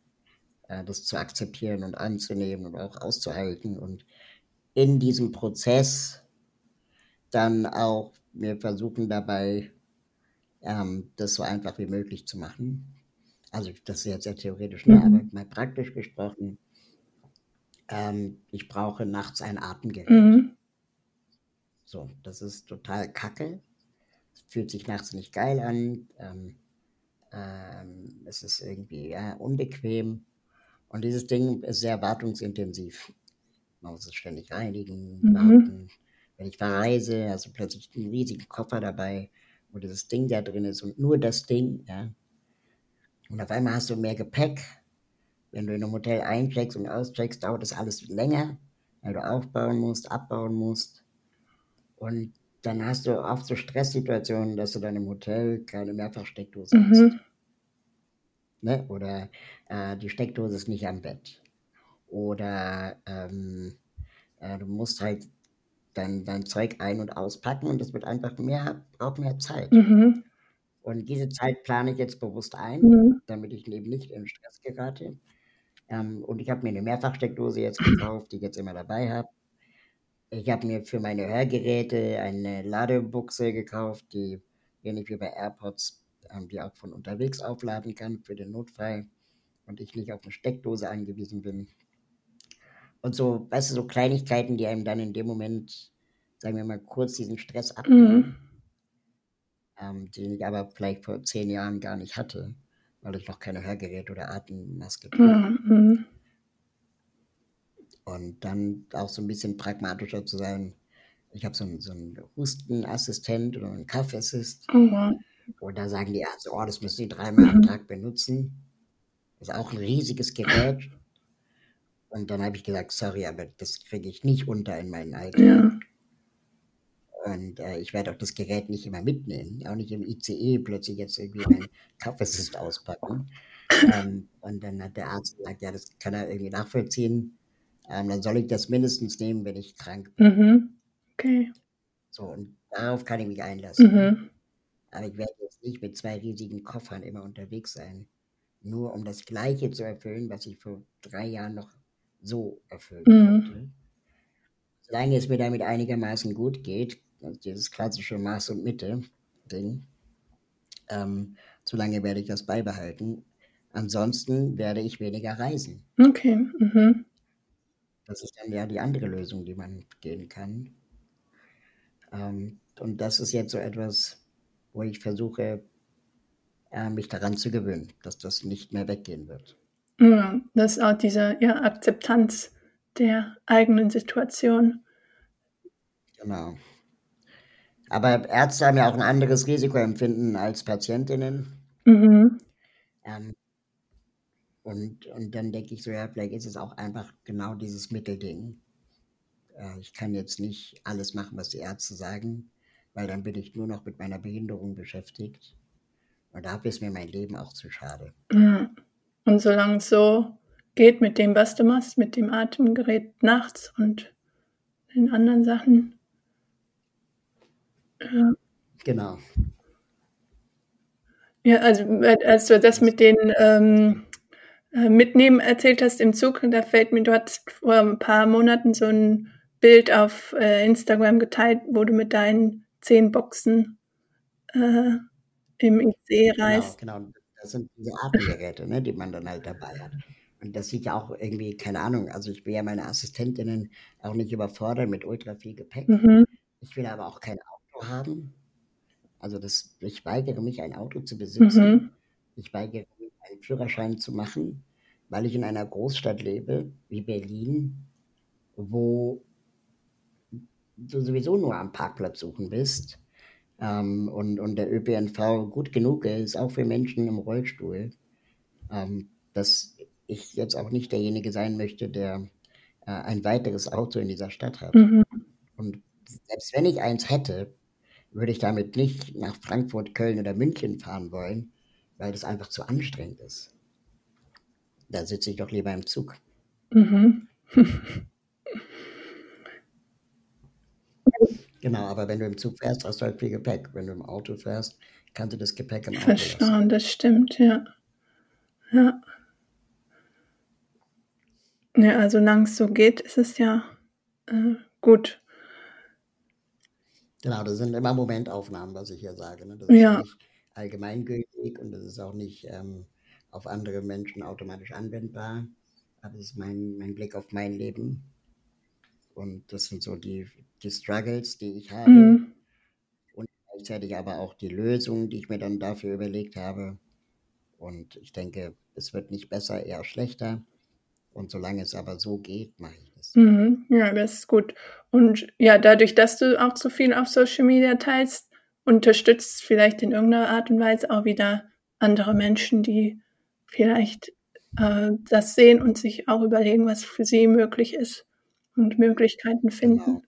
das zu akzeptieren und anzunehmen und auch auszuhalten und in diesem Prozess dann auch wir versuchen dabei, ähm, das so einfach wie möglich zu machen. Also das ist jetzt sehr theoretisch, ne? aber Mhm. mal praktisch gesprochen, ähm, ich brauche nachts ein Atemgerät. Mhm. So, das ist total kacke. Es fühlt sich nachts nicht geil an. Ähm, ähm, es ist irgendwie ja, unbequem. Und dieses Ding ist sehr wartungsintensiv. Man muss es ständig reinigen, Mhm. warten. Wenn ich verreise, hast du plötzlich einen riesigen Koffer dabei, wo dieses Ding da drin ist und nur das Ding, ja. Und auf einmal hast du mehr Gepäck. Wenn du in einem Hotel eincheckst und auscheckst, dauert das alles länger, weil du aufbauen musst, abbauen musst. Und dann hast du oft so Stresssituationen, dass du dann im Hotel keine Mehrfachsteckdose hast. Ne? Oder äh, die Steckdose ist nicht am Bett. Oder ähm, äh, du musst halt dein, dein Zeug ein- und auspacken und das wird einfach mehr, braucht mehr Zeit. Mhm. Und diese Zeit plane ich jetzt bewusst ein, Mhm. damit ich eben nicht in Stress gerate. Ähm, und ich habe mir eine Mehrfachsteckdose jetzt gekauft, die ich jetzt immer dabei habe. Ich habe mir für meine Hörgeräte eine Ladebuchse gekauft, die ähnlich wie bei AirPods, ähm, die auch von unterwegs aufladen kann für den Notfall und ich nicht auf eine Steckdose angewiesen bin. Und so, weißt du, so Kleinigkeiten, die einem dann in dem Moment, sagen wir mal, kurz diesen Stress abnehmen, Mhm. ähm, den ich aber vielleicht vor zehn Jahren gar nicht hatte, weil ich noch keine Hörgeräte oder Atemmaske trug. Mhm. Und dann auch so ein bisschen pragmatischer zu sein. Ich habe so einen, so einen Hustenassistent oder einen Kaffeassist. Oh, wow. Und da sagen die Ärzte, oh, das müssen Sie dreimal am Mhm. Tag benutzen. Das ist auch ein riesiges Gerät. Und dann habe ich gesagt, sorry, aber das kriege ich nicht unter in meinen Alltag. Ja. Und äh, ich werde auch das Gerät nicht immer mitnehmen, auch nicht im ICE plötzlich jetzt irgendwie meinen Kaffeassist auspacken. Ähm, und dann hat der Arzt gesagt, ja, das kann er irgendwie nachvollziehen. Ähm, dann soll ich das mindestens nehmen, wenn ich krank bin. Mhm. Okay. So, und darauf kann ich mich einlassen. Mhm. Aber ich werde jetzt nicht mit zwei riesigen Koffern immer unterwegs sein, nur um das Gleiche zu erfüllen, was ich vor drei Jahren noch so erfüllen Mhm. konnte. Solange es mir damit einigermaßen gut geht, also dieses klassische Maß und Mitte-Ding, ähm, solange werde ich das beibehalten. Ansonsten werde ich weniger reisen. Okay. Mhm. Das ist dann ja die andere Lösung, die man gehen kann. Ähm, und das ist jetzt so etwas, wo ich versuche, äh, mich daran zu gewöhnen, dass das nicht mehr weggehen wird. Ja, das ist auch diese ja, Akzeptanz der eigenen Situation. Genau. Aber Ärzte haben ja auch ein anderes Risikoempfinden als Patientinnen. Mhm. Ähm, und, und dann denke ich so, ja, vielleicht ist es auch einfach genau dieses Mittelding. Äh, ich kann jetzt nicht alles machen, was die Ärzte sagen, weil dann bin ich nur noch mit meiner Behinderung beschäftigt. Und dafür ist mir mein Leben auch zu schade. Ja. Und solange es so geht mit dem, was du machst, mit dem Atemgerät nachts und den anderen Sachen. Ja, Genau. ja also äh, als du das mit den ähm, äh, Mitnehmen erzählt hast im Zug, da fällt mir, du hattest vor ein paar Monaten so ein Bild auf äh, Instagram geteilt, wo du mit deinen zehn Boxen äh, im ICE Genau, reist. genau. Das sind diese Atemgeräte, ne, die man dann halt dabei hat. Und das sieht ja auch irgendwie, keine Ahnung, also ich will ja meine Assistentinnen auch nicht überfordern mit ultra viel Gepäck. Mhm. Ich will aber auch kein Auto haben. Also das, ich weigere mich, ein Auto zu besitzen. Mhm. Ich weigere mich, einen Führerschein zu machen, weil ich in einer Großstadt lebe, wie Berlin, wo du sowieso nur am Parkplatz suchen bist. Ähm, und, und der ÖPNV gut genug ist, auch für Menschen im Rollstuhl. Ähm, dass ich jetzt auch nicht derjenige sein möchte, der äh, ein weiteres Auto in dieser Stadt hat. Mhm. Und selbst wenn ich eins hätte, würde ich damit nicht nach Frankfurt, Köln oder München fahren wollen, weil das einfach zu anstrengend ist. Da sitze ich doch lieber im Zug. Mhm. <laughs> Genau, aber wenn du im Zug fährst, hast du halt viel Gepäck. Wenn du im Auto fährst, kannst du das Gepäck im Auto lassen. Verstauen, das stimmt, ja. Ja. Ja, also solange es so geht, ist es ja äh, gut. Genau, das sind immer Momentaufnahmen, was ich hier sage. Ne? Das ist Ja. nicht allgemeingültig und das ist auch nicht ähm, auf andere Menschen automatisch anwendbar. Aber das ist mein, mein Blick auf mein Leben. Und das sind so die, die Struggles, die ich habe. Mhm. Und gleichzeitig aber auch die Lösungen, die ich mir dann dafür überlegt habe. Und ich denke, es wird nicht besser, eher schlechter. Und solange es aber so geht, mache ich das. Mhm. Ja, das ist gut. Und ja, dadurch, dass du auch so viel auf Social Media teilst, unterstützt vielleicht in irgendeiner Art und Weise auch wieder andere Menschen, die vielleicht äh, das sehen und sich auch überlegen, was für sie möglich ist und Möglichkeiten finden.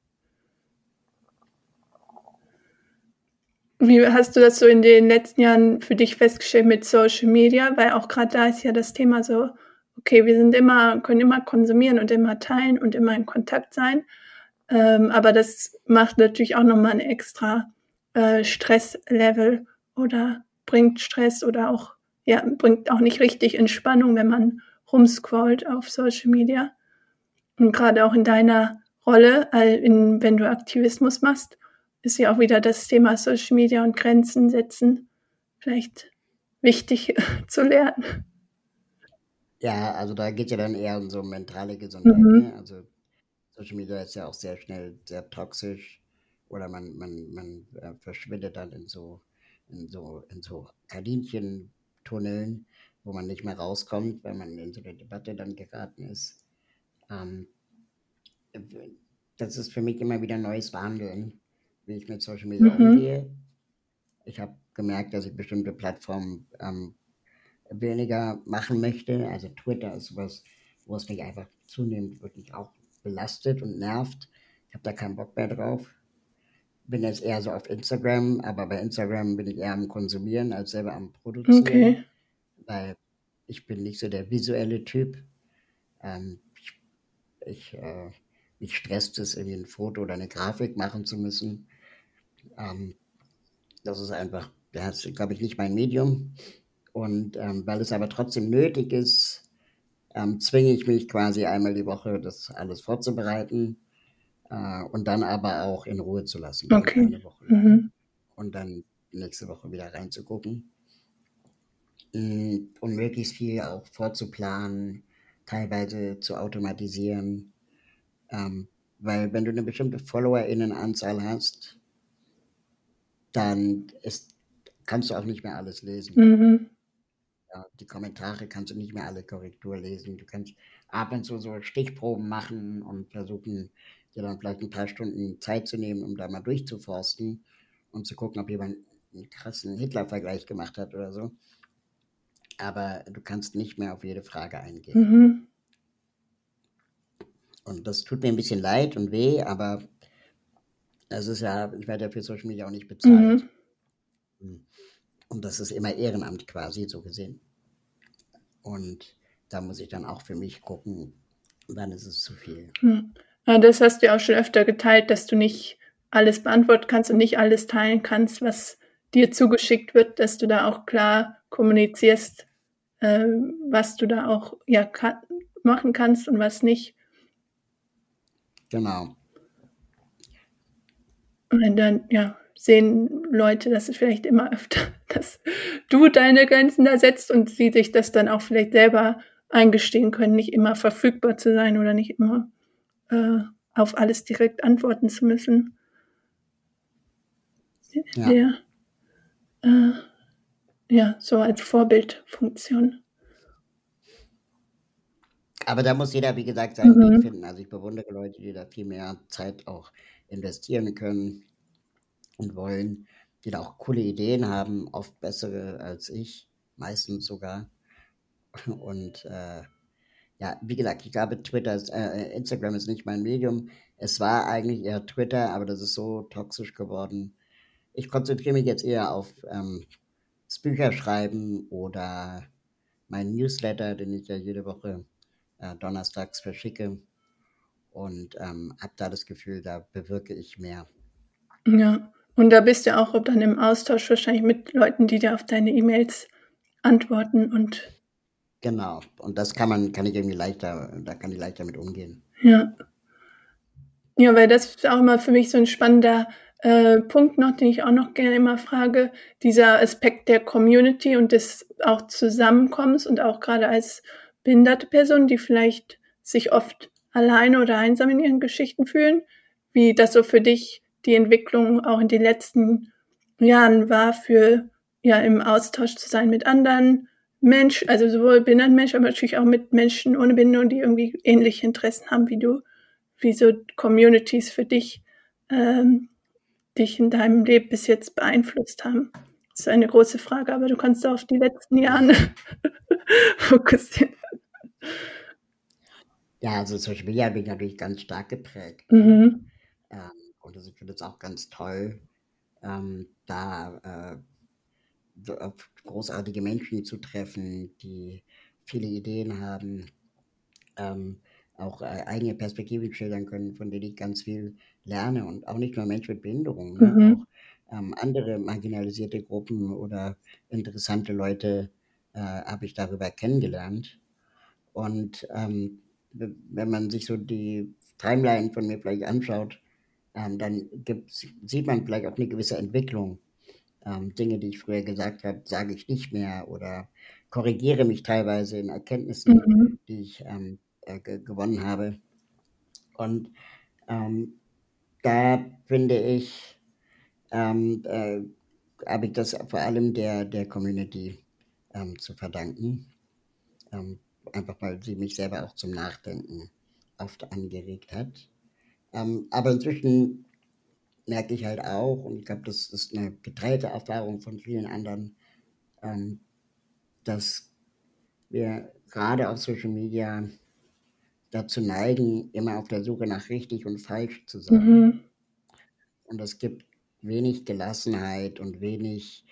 Wie hast du das so in den letzten Jahren für dich festgestellt mit Social Media? Weil auch gerade da ist ja das Thema so, okay, wir sind immer, können immer konsumieren und immer teilen und immer in Kontakt sein. Ähm, aber das macht natürlich auch nochmal ein extra äh, Stresslevel oder bringt Stress oder auch, ja, bringt auch nicht richtig Entspannung, wenn man rumscrollt auf Social Media. Und gerade auch in deiner Rolle, in, wenn du Aktivismus machst, ist ja auch wieder das Thema Social Media und Grenzen setzen vielleicht wichtig <laughs> zu lernen. Ja, also da geht ja dann eher um so mentale Gesundheit. Mhm. Ne? Also Social Media ist ja auch sehr schnell sehr toxisch oder man, man, man äh, verschwindet dann in so, in so, in so Kaninchentunneln, wo man nicht mehr rauskommt, weil man in so eine Debatte dann geraten ist. Ähm, das ist für mich immer wieder neues Verhandeln, wie ich mit Social Media Mhm. umgehe. Ich habe gemerkt, dass ich bestimmte Plattformen ähm, weniger machen möchte. Also Twitter ist sowas, wo es mich einfach zunehmend wirklich auch belastet und nervt. Ich habe da keinen Bock mehr drauf. Bin jetzt eher so auf Instagram, aber bei Instagram bin ich eher am Konsumieren als selber am Produzieren, Okay. weil ich bin nicht so der visuelle Typ. Ähm, ich, äh, mich stresst es, irgendwie ein Foto oder eine Grafik machen zu müssen. Ähm, das ist einfach, das ist, glaube ich, nicht mein Medium. Und ähm, weil es aber trotzdem nötig ist, ähm, zwinge ich mich quasi einmal die Woche, das alles vorzubereiten äh, und dann aber auch in Ruhe zu lassen. Also Okay. eine Woche lang. Mhm. Und dann nächste Woche wieder reinzugucken. Mm, Und möglichst viel auch vorzuplanen, teilweise zu automatisieren. Ähm, weil wenn du eine bestimmte FollowerInnenanzahl hast, dann ist, kannst du auch nicht mehr alles lesen. Mhm. Ja, die Kommentare kannst du nicht mehr alle Korrektur lesen. Du kannst ab und zu so Stichproben machen und versuchen, dir dann vielleicht ein paar Stunden Zeit zu nehmen, um da mal durchzuforsten und zu gucken, ob jemand einen krassen Hitler-Vergleich gemacht hat oder so. Aber du kannst nicht mehr auf jede Frage eingehen. Mhm. Und das tut mir ein bisschen leid und weh, aber das ist ja, ich werde ja für Social Media auch nicht bezahlt. Mhm. Und das ist immer Ehrenamt quasi, so gesehen. Und da muss ich dann auch für mich gucken, wann ist es zu viel. Ja, das hast du ja auch schon öfter geteilt, dass du nicht alles beantworten kannst und nicht alles teilen kannst, was dir zugeschickt wird, dass du da auch klar kommunizierst, äh, was du da auch ja, ka machen kannst und was nicht. Genau. Und dann, ja, sehen Leute, dass es vielleicht immer öfter, <laughs> dass du deine Grenzen da setzt und sie sich das dann auch vielleicht selber eingestehen können, nicht immer verfügbar zu sein oder nicht immer äh, auf alles direkt antworten zu müssen. Ja. Ja. äh, ja, so als Vorbildfunktion. Aber da muss jeder, wie gesagt, seinen mhm. Weg finden. Also ich bewundere Leute, die da viel mehr Zeit auch investieren können und wollen, die da auch coole Ideen haben, oft bessere als ich, meistens sogar. Und äh, ja, wie gesagt, ich glaube, Twitter ist, äh, Instagram ist nicht mein Medium. Es war eigentlich eher Twitter, aber das ist so toxisch geworden. Ich konzentriere mich jetzt eher auf ähm, das Bücherschreiben oder meinen Newsletter, den ich ja jede Woche äh, donnerstags verschicke. Und ähm, habe da das Gefühl, da bewirke ich mehr. Ja, und da bist du auch dann im Austausch wahrscheinlich mit Leuten, die dir auf deine E-Mails antworten und. Genau, und das kann man, kann ich irgendwie leichter, da kann ich leichter mit umgehen. Ja. Ja, weil das ist auch immer für mich so ein spannender äh, Punkt noch, den ich auch noch gerne immer frage, dieser Aspekt der Community und des auch Zusammenkommens und auch gerade als behinderte Personen, die vielleicht sich oft alleine oder einsam in ihren Geschichten fühlen, wie das so für dich die Entwicklung auch in den letzten Jahren war, für ja im Austausch zu sein mit anderen Menschen, also sowohl behinderten Menschen, aber natürlich auch mit Menschen ohne Behinderung, die irgendwie ähnliche Interessen haben wie du, wie so Communities für dich ähm, dich in deinem Leben bis jetzt beeinflusst haben? Das ist eine große Frage, aber du kannst auf die letzten Jahre <laughs> fokussieren. Ja, also Social Media hat mich natürlich ganz stark geprägt. Mhm. Ähm, und ich finde es auch ganz toll, ähm, da äh, großartige Menschen zu treffen, die viele Ideen haben. Ähm, auch äh, eigene Perspektiven schildern können, von denen ich ganz viel lerne. Und auch nicht nur Menschen mit Behinderung, ne? Mhm. auch ähm, andere marginalisierte Gruppen oder interessante Leute äh, habe ich darüber kennengelernt. Und ähm, wenn man sich so die Timeline von mir vielleicht anschaut, ähm, dann sieht man vielleicht auch eine gewisse Entwicklung. Ähm, Dinge, die ich früher gesagt habe, sage ich nicht mehr oder korrigiere mich teilweise in Erkenntnissen, mhm. die ich ähm, äh, gewonnen habe. Und ähm, da finde ich, ähm, äh, habe ich das vor allem der, der Community ähm, zu verdanken. Ähm, einfach weil sie mich selber auch zum Nachdenken oft angeregt hat. Ähm, aber inzwischen merke ich halt auch, und ich glaube, das ist eine geteilte Erfahrung von vielen anderen, ähm, dass wir gerade auf Social Media dazu neigen, immer auf der Suche nach richtig und falsch zu sein. Mhm. Und es gibt wenig Gelassenheit und wenig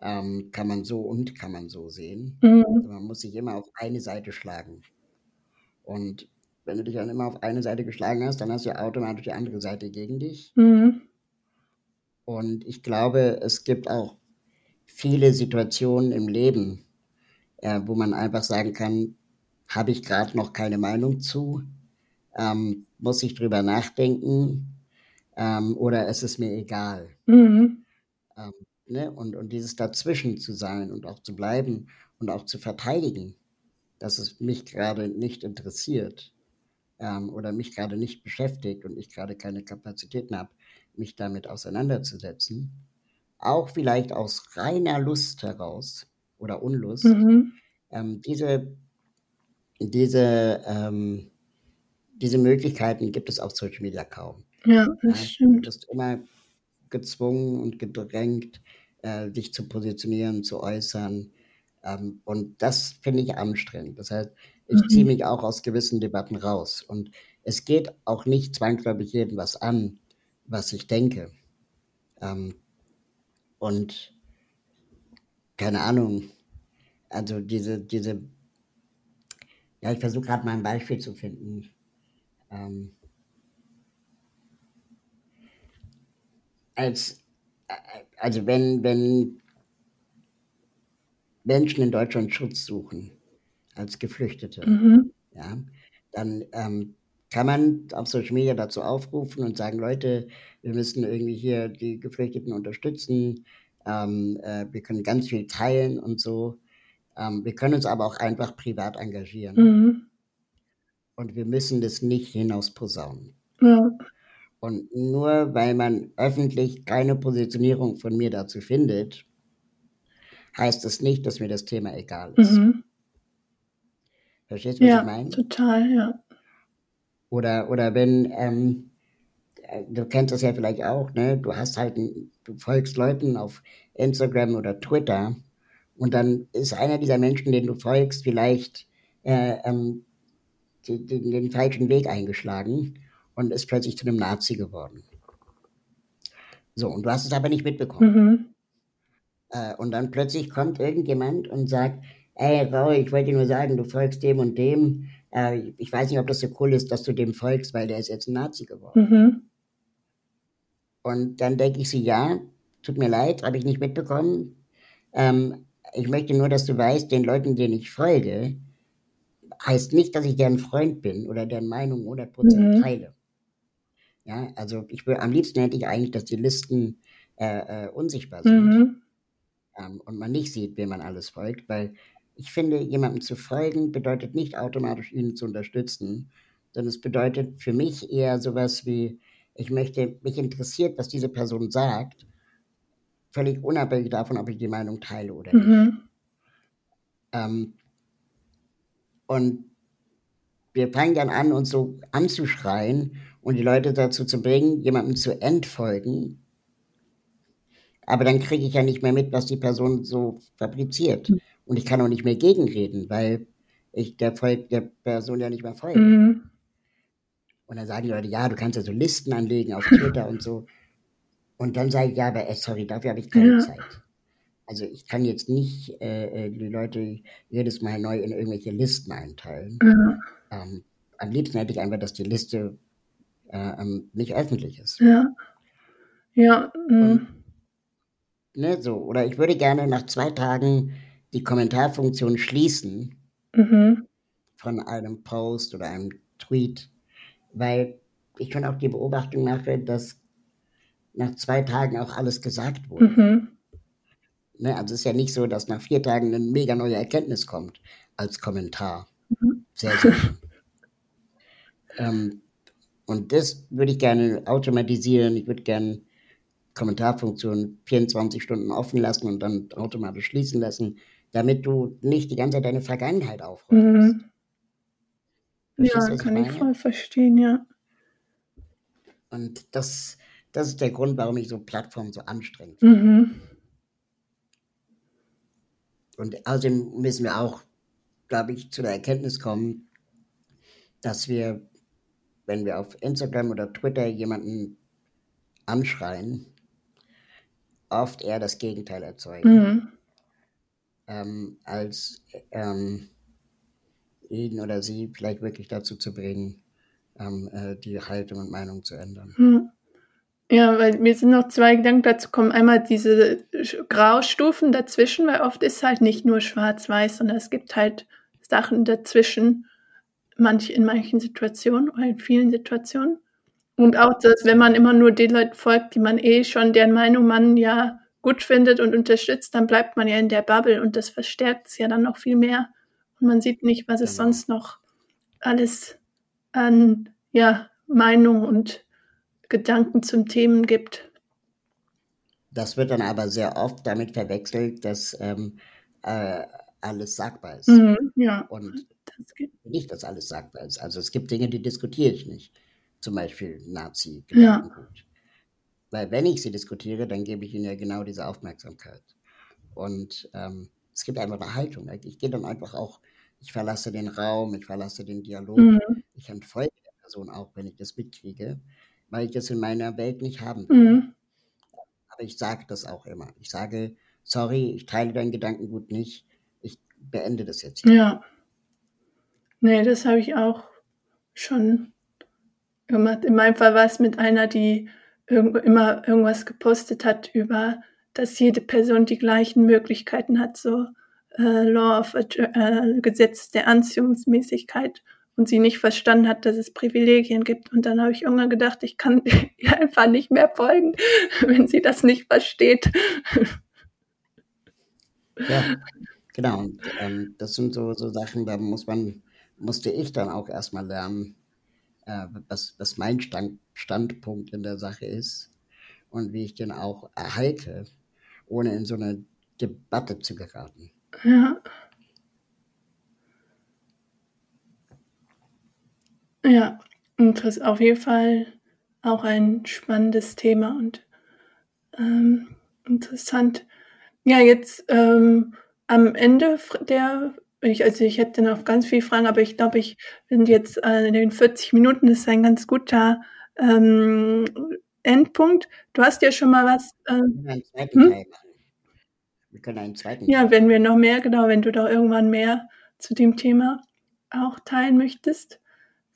ähm, kann man so und kann man so sehen. Mhm. Also man muss sich immer auf eine Seite schlagen. Und wenn du dich dann immer auf eine Seite geschlagen hast, dann hast du automatisch die andere Seite gegen dich. Mhm. Und ich glaube, es gibt auch viele Situationen im Leben, äh, wo man einfach sagen kann, habe ich gerade noch keine Meinung zu, ähm, muss ich drüber nachdenken ähm, oder ist es mir egal. Mhm. Ähm, ne? und, und dieses dazwischen zu sein und auch zu bleiben und auch zu verteidigen, dass es mich gerade nicht interessiert ähm, oder mich gerade nicht beschäftigt und ich gerade keine Kapazitäten habe, mich damit auseinanderzusetzen, auch vielleicht aus reiner Lust heraus oder Unlust, mhm. ähm, diese diese, ähm, diese Möglichkeiten gibt es auf Social Media kaum. Ja, das ja, stimmt. Du bist immer gezwungen und gedrängt, äh, dich zu positionieren, zu äußern. Ähm, und das finde ich anstrengend. Das heißt, ich mhm. ziehe mich auch aus gewissen Debatten raus. Und es geht auch nicht zwangsläufig jedem was an, was ich denke. Ähm, und keine Ahnung, also diese, diese ja, ich versuche gerade mal ein Beispiel zu finden. Ähm, als, äh, also wenn, wenn Menschen in Deutschland Schutz suchen, als Geflüchtete, mhm. ja, dann ähm, kann man auf Social Media dazu aufrufen und sagen, Leute, wir müssen irgendwie hier die Geflüchteten unterstützen, ähm, äh, wir können ganz viel teilen und so. Ähm, wir können uns aber auch einfach privat engagieren. Mhm. Und wir müssen das nicht hinaus posaunen. Ja. Und nur weil man öffentlich keine Positionierung von mir dazu findet, heißt es nicht, dass mir das Thema egal ist. Mhm. Verstehst du, was Ja, ich meine? total, ja. Oder, oder wenn, ähm, äh, du kennst das ja vielleicht auch, ne? Du hast halt, ein, du folgst Leuten auf Instagram oder Twitter und dann ist einer dieser Menschen, den du folgst, vielleicht äh, ähm, die, die, den falschen Weg eingeschlagen und ist plötzlich zu einem Nazi geworden. So, und du hast es aber nicht mitbekommen. Mhm. Äh, und dann plötzlich kommt irgendjemand und sagt, ey, Raul, ich wollte dir nur sagen, du folgst dem und dem. Äh, ich weiß nicht, ob das so cool ist, dass du dem folgst, weil der ist jetzt ein Nazi geworden. Mhm. Und dann denke ich so, ja, tut mir leid, habe ich nicht mitbekommen. Ähm, ich möchte nur, dass du weißt, den Leuten, denen ich folge, heißt nicht, dass ich deren Freund bin oder deren Meinung 100% Mhm. teile. Ja, also ich will, am liebsten hätte ich eigentlich, dass die Listen äh, äh, unsichtbar sind Mhm. ähm, und man nicht sieht, wem man alles folgt, weil ich finde, jemandem zu folgen bedeutet nicht automatisch, ihn zu unterstützen, sondern es bedeutet für mich eher sowas wie, ich möchte, mich interessiert, was diese Person sagt, völlig unabhängig davon, ob ich die Meinung teile oder nicht. Mhm. Ähm, und wir fangen dann an, uns so anzuschreien und die Leute dazu zu bringen, jemandem zu entfolgen. Aber dann kriege ich ja nicht mehr mit, was die Person so fabriziert. Und ich kann auch nicht mehr gegenreden, weil ich der, Volk, der Person ja nicht mehr folge. Mhm. Und dann sagen die Leute, ja, du kannst ja so Listen anlegen auf Twitter und so. Und dann sage ich, ja, aber äh, sorry, dafür habe ich keine Ja. Zeit. Also ich kann jetzt nicht äh, äh, die Leute jedes Mal neu in irgendwelche Listen einteilen. Ja. Ähm, am liebsten hätte ich einfach, dass die Liste äh, ähm, nicht öffentlich ist. Ja. Ja. Mhm. Ne, so. Oder ich würde gerne nach zwei Tagen die Kommentarfunktion schließen Mhm. von einem Post oder einem Tweet, weil ich schon auch die Beobachtung mache, dass nach zwei Tagen auch alles gesagt wurde. Mhm. Ne, also es ist ja nicht so, dass nach vier Tagen eine mega neue Erkenntnis kommt als Kommentar. Mhm. Sehr selten. <laughs> ähm, und das würde ich gerne automatisieren. Ich würde gerne Kommentarfunktion 24 Stunden offen lassen und dann automatisch schließen lassen, damit du nicht die ganze Zeit deine Vergangenheit aufräumst. Mhm. Ja, ich kann ich meine? voll verstehen, ja. Und das, das ist der Grund, warum ich so Plattformen so anstrengend finde. Mhm. Und außerdem müssen wir auch, glaube ich, zu der Erkenntnis kommen, dass wir, wenn wir auf Instagram oder Twitter jemanden anschreien, oft eher das Gegenteil erzeugen, Mhm. ähm, als ähm, ihn oder sie vielleicht wirklich dazu zu bringen, ähm, äh, die Haltung und Meinung zu ändern. Mhm. Ja, weil mir sind noch zwei Gedanken dazu kommen. Einmal diese Graustufen dazwischen, weil oft ist halt nicht nur schwarz-weiß, sondern es gibt halt Sachen dazwischen, manch, in manchen Situationen oder in vielen Situationen. Und auch, dass wenn man immer nur den Leuten folgt, die man eh schon, deren Meinung man ja gut findet und unterstützt, dann bleibt man ja in der Bubble und das verstärkt es ja dann noch viel mehr. Und man sieht nicht, was es Genau. sonst noch alles an ja, Meinung und Gedanken zum Themen gibt. Das wird dann aber sehr oft damit verwechselt, dass ähm, äh, alles sagbar ist. Mhm, ja, Und nicht, dass alles sagbar ist. Also es gibt Dinge, die diskutiere ich nicht. Zum Beispiel Ja. Nazi-Gedankengut. Weil wenn ich sie diskutiere, dann gebe ich ihnen ja genau diese Aufmerksamkeit. Und ähm, es gibt einfach eine Haltung. Ich gehe dann einfach auch, ich verlasse den Raum, ich verlasse den Dialog. Mhm, Ich entfolge der Person auch, wenn ich das mitkriege, weil ich das in meiner Welt nicht haben will. mhm, Aber ich sage das auch immer. Ich sage, sorry, ich teile dein Gedankengut nicht. Ich beende das jetzt hier. ja. Nee, das habe ich auch schon gemacht. In meinem Fall war es mit einer, die irgend, immer irgendwas gepostet hat über, dass jede Person die gleichen Möglichkeiten hat, so äh, Law of äh, Gesetz der Anziehungsmäßigkeit und sie nicht verstanden hat, dass es Privilegien gibt. Und dann habe ich irgendwann gedacht, ich kann <laughs> ihr einfach nicht mehr folgen, <laughs> wenn sie das nicht versteht. Ja, genau. Und ähm, das sind so, so Sachen, da muss man, musste ich dann auch erstmal lernen, äh, was, was mein Stand, Standpunkt in der Sache ist und wie ich den auch erhalte, ohne in so eine Debatte zu geraten. Ja. Ja, und das ist auf jeden Fall auch ein spannendes Thema und ähm, interessant. Ja, jetzt ähm, am Ende der, ich, also ich hätte noch ganz viele Fragen, aber ich glaube, ich bin jetzt äh, in den 40 Minuten, das ist ein ganz guter ähm, Endpunkt. Du hast ja schon mal was. Äh, einen zweiten hm? Wir können einen zweiten Ja, wenn wir noch mehr, genau, wenn du doch irgendwann mehr zu dem Thema auch teilen möchtest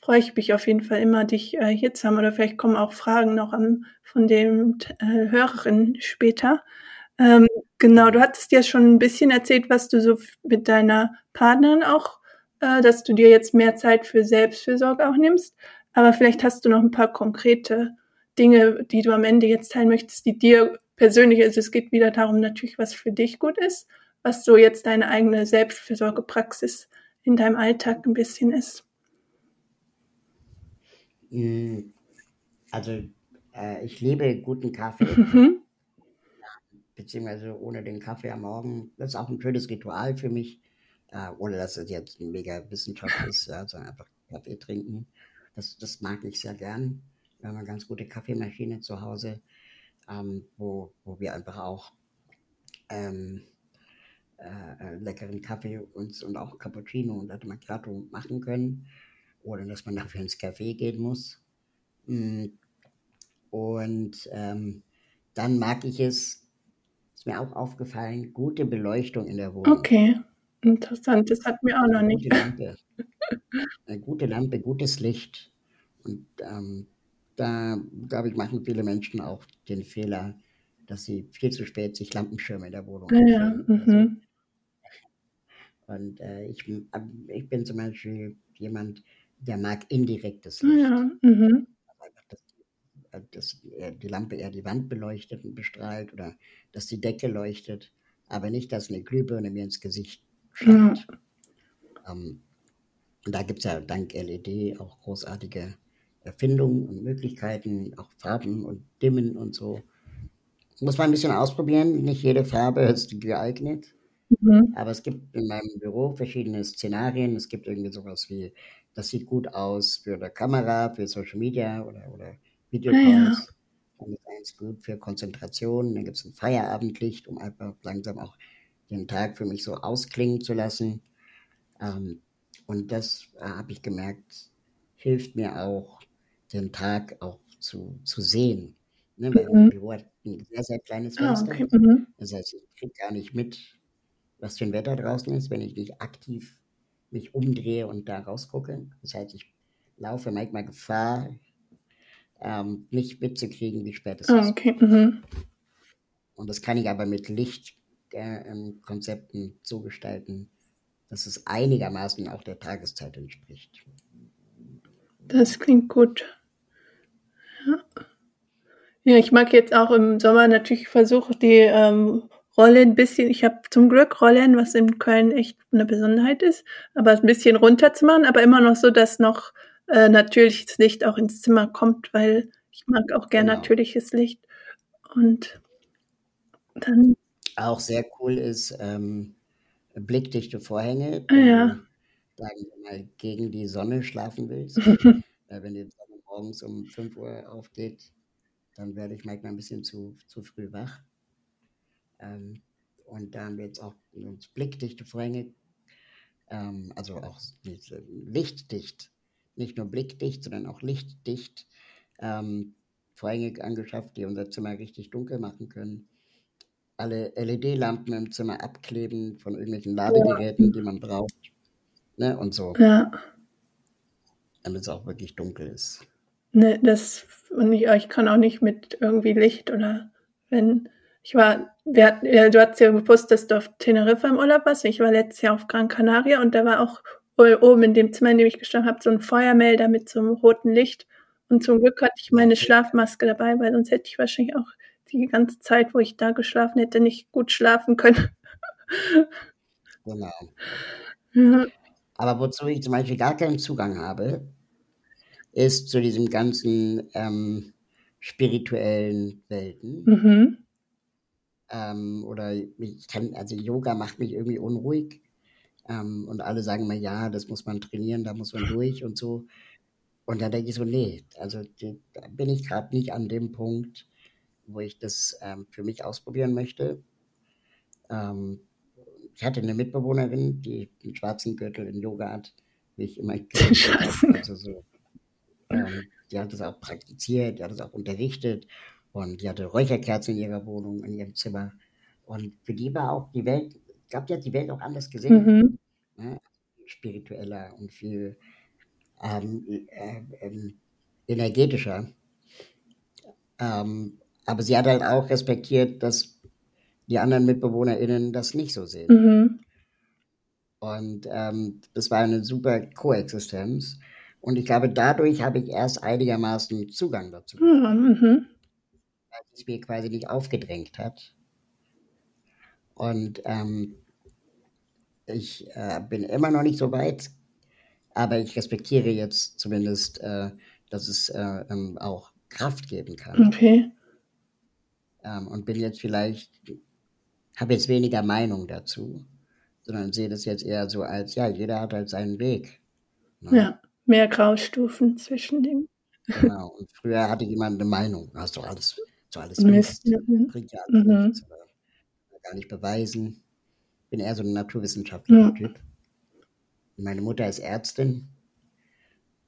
freue ich mich auf jeden Fall immer, dich äh, hier zu haben. Oder vielleicht kommen auch Fragen noch an, von dem äh, Hörerin später. Ähm, genau, du hattest ja schon ein bisschen erzählt, was du so mit deiner Partnerin auch, äh, dass du dir jetzt mehr Zeit für Selbstfürsorge auch nimmst. Aber vielleicht hast du noch ein paar konkrete Dinge, die du am Ende jetzt teilen möchtest, die dir persönlich, also es geht wieder darum natürlich, was für dich gut ist, was so jetzt deine eigene Selbstfürsorgepraxis in deinem Alltag ein bisschen ist. Hm, also, äh, ich liebe guten Kaffee. Mhm. Beziehungsweise ohne den Kaffee am Morgen. Das ist auch ein schönes Ritual für mich. Äh, ohne dass es jetzt ein mega Wissenschaft <laughs> ist, ja, sondern einfach Kaffee trinken. Das, das mag ich sehr gern. Wir haben eine ganz gute Kaffeemaschine zu Hause, ähm, wo, wo wir einfach auch ähm, äh, äh leckeren Kaffee uns und auch Cappuccino und Latte Macchiato machen können oder dass man dafür ins Café gehen muss. Mm. Und ähm, dann mag ich es, ist mir auch aufgefallen, gute Beleuchtung in der Wohnung. Okay, interessant, das hat mir auch noch nicht. Gute Lampe, <laughs> eine gute Lampe, gutes Licht. Und ähm, da, glaube ich, machen viele Menschen auch den Fehler, dass sie viel zu spät sich Lampenschirme in der Wohnung ja, ja. Mhm. Und äh, ich, ich bin zum Beispiel jemand, der mag indirektes Licht. Ja, mhm. dass, dass die Lampe eher die Wand beleuchtet und bestrahlt oder dass die Decke leuchtet, aber nicht, dass eine Glühbirne mir ins Gesicht scheint. Ja. Ähm, da gibt es ja dank LED auch großartige Erfindungen und Möglichkeiten, auch Farben und Dimmen und so. Muss man ein bisschen ausprobieren. Nicht jede Farbe ist geeignet. Mhm. Aber es gibt in meinem Büro verschiedene Szenarien. Es gibt irgendwie sowas wie das sieht gut aus für eine Kamera, für Social Media oder, oder Videocalls. Ja. Dann ist eins gut für Konzentration. Dann gibt es ein Feierabendlicht, um einfach langsam auch den Tag für mich so ausklingen zu lassen. Ähm, und das äh, habe ich gemerkt, hilft mir auch, den Tag auch zu, zu sehen. Ne, weil mhm. mein Büro hat ein sehr, sehr kleines ah, Fenster. Ah, okay. mhm. Das heißt, ich kriege gar nicht mit, was für ein Wetter draußen ist, wenn ich nicht aktiv mich umdrehe und da rausgucke. Das heißt, ich laufe manchmal Gefahr, ähm, nicht mitzukriegen, wie spät es oh, okay. Mhm. Und das kann ich aber mit Lichtkonzepten äh, so gestalten, dass es einigermaßen auch der Tageszeit entspricht. Das klingt gut. Ja. Ja, ich mag jetzt auch im Sommer natürlich versuchen, die ähm, Rolle ein bisschen, ich habe zum Glück Rollen, was in Köln echt eine Besonderheit ist, aber ein bisschen runterzumachen, aber immer noch so, dass noch äh, natürliches Licht auch ins Zimmer kommt, weil ich mag auch gern genau. natürliches Licht. Und dann. Auch sehr cool ist ähm, blickdichte Vorhänge. Ah, ja. Sagen wir mal, gegen die Sonne schlafen willst. <laughs> äh, wenn die Sonne morgens um 5 Uhr aufgeht, dann werde ich manchmal ein bisschen zu, zu früh wach. Ähm, und da haben wir jetzt auch uns blickdichte Vorhänge, ähm, also auch lichtdicht, nicht nur blickdicht, sondern auch lichtdicht ähm, Vorhänge angeschafft, die unser Zimmer richtig dunkel machen können. Alle LED-Lampen im Zimmer abkleben von irgendwelchen Ladegeräten, ja. die man braucht. Ne, und so. Ja. Damit es auch wirklich dunkel ist. Ne, das, und ich, ich kann auch nicht mit irgendwie Licht oder wenn ich war, wir, ja, du hast ja gewusst, dass du auf Teneriffa im Urlaub warst. Ich war letztes Jahr auf Gran Canaria und da war auch oben in dem Zimmer, in dem ich gestanden habe, so ein Feuermelder mit so einem roten Licht. Und zum Glück hatte ich meine Schlafmaske dabei, weil sonst hätte ich wahrscheinlich auch die ganze Zeit, wo ich da geschlafen hätte, nicht gut schlafen können. <laughs> Genau. Ja. Aber wozu ich zum Beispiel gar keinen Zugang habe, ist zu diesem ganzen ähm, spirituellen Welten. Mhm Ähm, oder ich kann, also Yoga macht mich irgendwie unruhig. Ähm, und alle sagen mir, ja, das muss man trainieren, da muss man durch und so. Und da denke ich so, nee, also die, da bin ich gerade nicht an dem Punkt, wo ich das ähm, für mich ausprobieren möchte. Ähm, ich hatte eine Mitbewohnerin, die einen schwarzen Gürtel in Yoga hat, wie ich immer gesagt habe. <laughs> Also so, ähm, die hat das auch praktiziert, die hat das auch unterrichtet und die hatte Räucherkerzen in ihrer Wohnung, in ihrem Zimmer. Und für die war auch die Welt, ich glaube, die hat die Welt auch anders gesehen. Mhm. Ne? Spiritueller und viel ähm, äh, äh, energetischer. Ähm, aber sie hat halt auch respektiert, dass die anderen MitbewohnerInnen das nicht so sehen. Mhm. Und ähm, das war eine super Koexistenz. Und ich glaube, dadurch habe ich erst einigermaßen Zugang dazu. Mhm. Es mir quasi nicht aufgedrängt hat. Und ähm, ich äh, bin immer noch nicht so weit, aber ich respektiere jetzt zumindest, äh, dass es äh, ähm, auch Kraft geben kann. Okay. Ähm, und bin jetzt vielleicht, habe jetzt weniger Meinung dazu, sondern sehe das jetzt eher so als, ja, jeder hat halt seinen Weg. Ne? Ja, mehr Graustufen zwischen dem. Genau, und früher hatte jemand eine Meinung, hast doch alles, so alles Mist, Mist. bringt ja alles mhm. nichts, gar nicht beweisen. Bin eher so ein naturwissenschaftlicher mhm. Typ. Meine Mutter ist Ärztin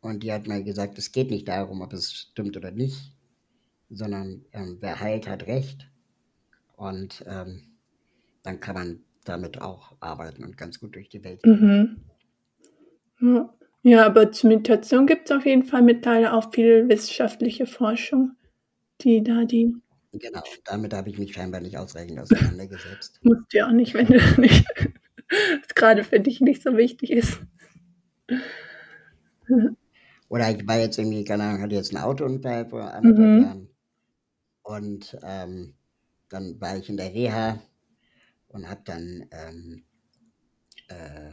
und die hat mal gesagt, es geht nicht darum, ob es stimmt oder nicht, sondern ähm, wer heilt, hat Recht. Und ähm, dann kann man damit auch arbeiten und ganz gut durch die Welt gehen. Mhm. Ja. ja, aber zur Meditation gibt es auf jeden Fall mittlerweile auch viel wissenschaftliche Forschung, die da die. Genau, damit habe ich mich scheinbar nicht ausreichend auseinandergesetzt. <laughs> Musst du ja auch nicht, wenn du <laughs> nicht gerade für dich nicht so wichtig ist. <laughs> Oder ich war jetzt irgendwie, keine Ahnung, hatte jetzt einen Autounfall vor anderthalb mhm. Jahren. Und ähm, dann war ich in der Reha und habe dann ähm, äh,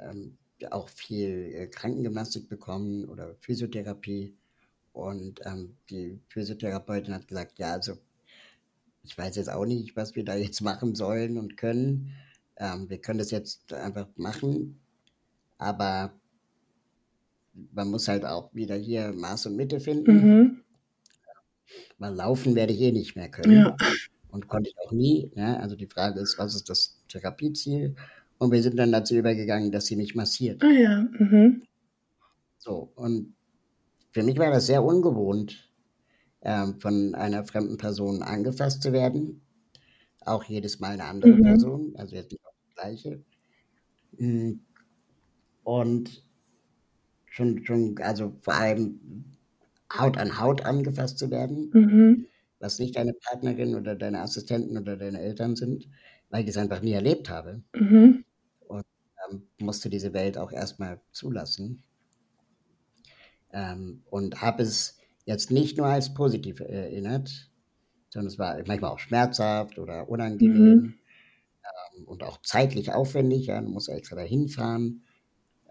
ähm, auch viel äh, Krankengymnastik bekommen oder Physiotherapie. Und ähm, die Physiotherapeutin hat gesagt, ja, also ich weiß jetzt auch nicht, was wir da jetzt machen sollen und können. Ähm, wir können das jetzt einfach machen, aber man muss halt auch wieder hier Maß und Mitte finden. Mhm. Weil laufen werde ich eh nicht mehr können. Ja. Und konnte ich auch nie. Ja? Also die Frage ist, was ist das Therapieziel? Und wir sind dann dazu übergegangen, dass sie mich massiert. Ah ja. Mhm. So, und für mich war das sehr ungewohnt, ähm, von einer fremden Person angefasst zu werden. Auch jedes Mal eine andere mhm. Person. Also jetzt nicht Gleiche. Hm. Und schon, schon, also vor allem Haut an Haut angefasst zu werden, mhm. was nicht deine Partnerin oder deine Assistenten oder deine Eltern sind, weil ich es einfach nie erlebt habe. Mhm. Und ähm, musste diese Welt auch erstmal zulassen. Ähm, und habe es jetzt nicht nur als positiv erinnert, sondern es war manchmal auch schmerzhaft oder unangenehm. Mhm ähm, und auch zeitlich aufwendig, ja, man muss extra dahin fahren.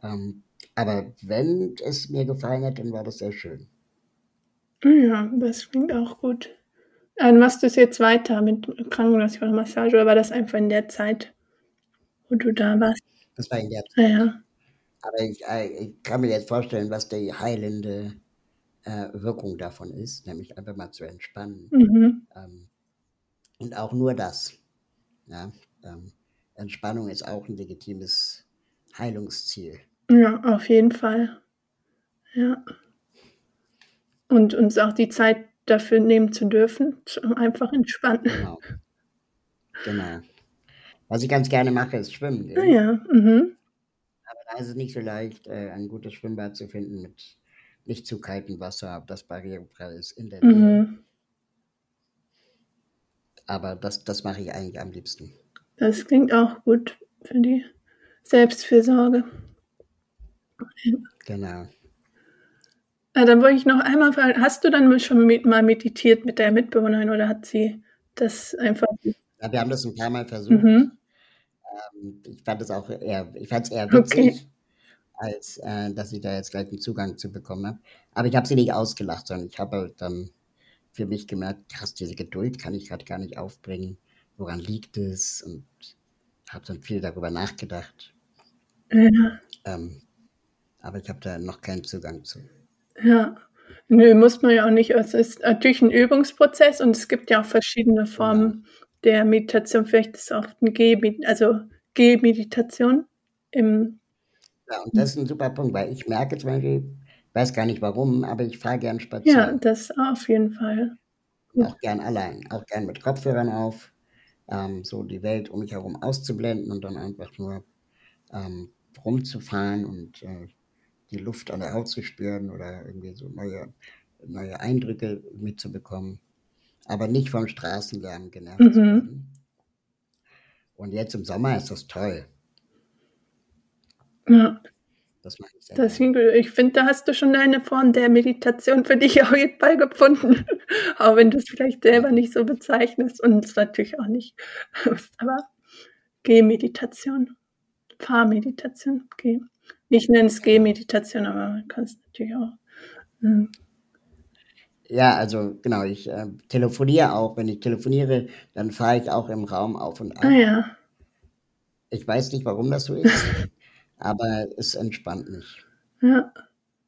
Ähm, aber wenn es mir gefallen hat, dann war das sehr schön. Ja, das klingt auch gut. Dann machst du es jetzt weiter mit Krankenhaus oder Massage oder war das einfach in der Zeit, wo du da warst? Das war in der Zeit. Ja, ja. Aber ich, äh, ich, kann mir jetzt vorstellen, was die heilende äh, Wirkung davon ist, nämlich einfach mal zu entspannen. Mhm. Ähm, und auch nur das. Ja, ähm, Entspannung ist auch ein legitimes Heilungsziel. Ja, auf jeden Fall. Ja. Und uns auch die Zeit dafür nehmen zu dürfen, um einfach entspannen. Genau. Genau. Was ich ganz gerne mache, ist Schwimmen. Ah, ja. Mhm. Da ist es nicht so leicht, äh, ein gutes Schwimmbad zu finden mit nicht zu kaltem Wasser, das barrierefrei ist in der Nähe. Mhm. Aber das, das mache ich eigentlich am liebsten. Das klingt auch gut für die Selbstfürsorge. Genau. Ah, dann wollte ich noch einmal fragen, hast du dann schon mit, mal meditiert mit der Mitbewohnerin oder hat sie das einfach... Ja, wir haben das ein paar Mal versucht. Mhm. Ähm, ich fand es auch eher, ich fand es eher witzig, okay. als äh, dass ich da jetzt gleich einen Zugang zu bekommen habe. Aber ich habe sie nicht ausgelacht, sondern ich habe halt dann für mich gemerkt, krass, diese Geduld kann ich gerade gar nicht aufbringen. Woran liegt es? Und habe dann viel darüber nachgedacht. Ja. Ähm, aber ich habe da noch keinen Zugang zu. Ja. Nö, muss man ja auch nicht. Es ist natürlich ein Übungsprozess und es gibt ja auch verschiedene Formen Genau. Der Meditation. Vielleicht ist es auch ein G, also G-Meditation im Ja, und das ist ein super Punkt, weil ich merke zum Beispiel, ich weiß gar nicht warum, aber ich fahre gern Ja, spazieren. das auf jeden Fall. Auch gern allein, auch gern mit Kopfhörern auf, ähm, so die Welt um mich herum auszublenden und dann einfach nur ähm, rumzufahren und äh, die Luft an der Haut zu spüren oder irgendwie so neue, neue Eindrücke mitzubekommen. Aber nicht vom Straßenlärm genervt zu Mhm. werden. Und jetzt im Sommer ist das toll. Ja, Das mache ich sehr gut. Ich finde, da hast du schon deine Form der Meditation für dich <laughs> auf jeden Fall gefunden. Auch wenn du es vielleicht selber nicht so bezeichnest und es natürlich auch nicht. <laughs> Aber G-Meditation, Fahrmeditation, G. Ich nenne es. G-Meditation, aber man kann es natürlich auch. ähm, Ja, also genau, ich äh, telefoniere auch. Wenn ich telefoniere, dann fahre ich auch im Raum auf und Ah ab. ja, Ich weiß nicht, warum das so ist, <laughs> aber es entspannt mich. ja.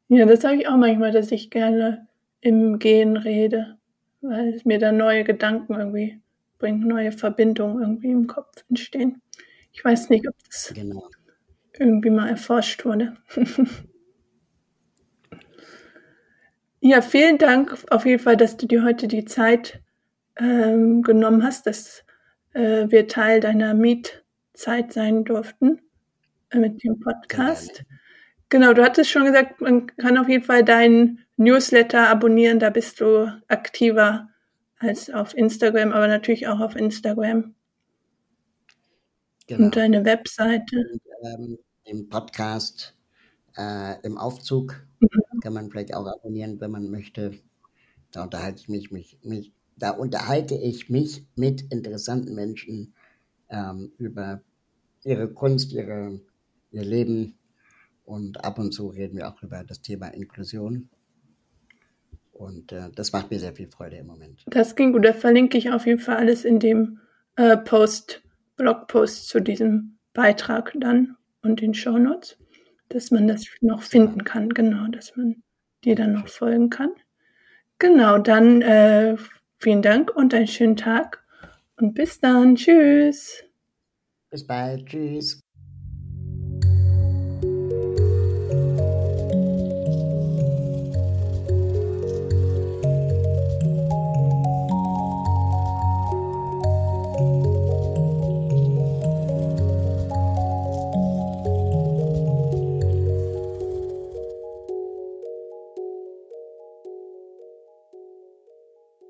Ja, das habe ich auch manchmal, dass ich gerne im Gehen rede, weil es mir dann neue Gedanken irgendwie bringt, neue Verbindungen irgendwie im Kopf entstehen. Ich weiß nicht, ob das Genau. irgendwie mal erforscht wurde. <laughs> Ja, vielen Dank auf jeden Fall, dass du dir heute die Zeit ähm, genommen hast, dass äh, wir Teil deiner Mietzeit sein durften äh, mit dem. Podcast. Genau, du hattest schon gesagt, man kann auf jeden Fall deinen Newsletter abonnieren, da bist du aktiver als auf Instagram, aber natürlich auch auf Instagram und Genau. deine Webseite. Und ähm, den Podcast äh, im Aufzug Mhm. kann man vielleicht auch abonnieren, wenn man möchte. Da unterhalte ich mich, mich, mich da unterhalte ich mich mit interessanten Menschen ähm, über ihre Kunst, ihre, ihr Leben und ab und zu reden wir auch über das Thema Inklusion. Und äh, das macht mir sehr viel Freude im Moment. Das ging gut. Da verlinke ich auf jeden Fall alles in dem äh, Post, Blogpost zu diesem Beitrag dann und den Shownotes, dass man das noch finden kann. Genau, dass man dir dann noch folgen kann. Genau, dann äh, vielen Dank und einen schönen Tag und bis dann. Tschüss. Bis bald. Tschüss.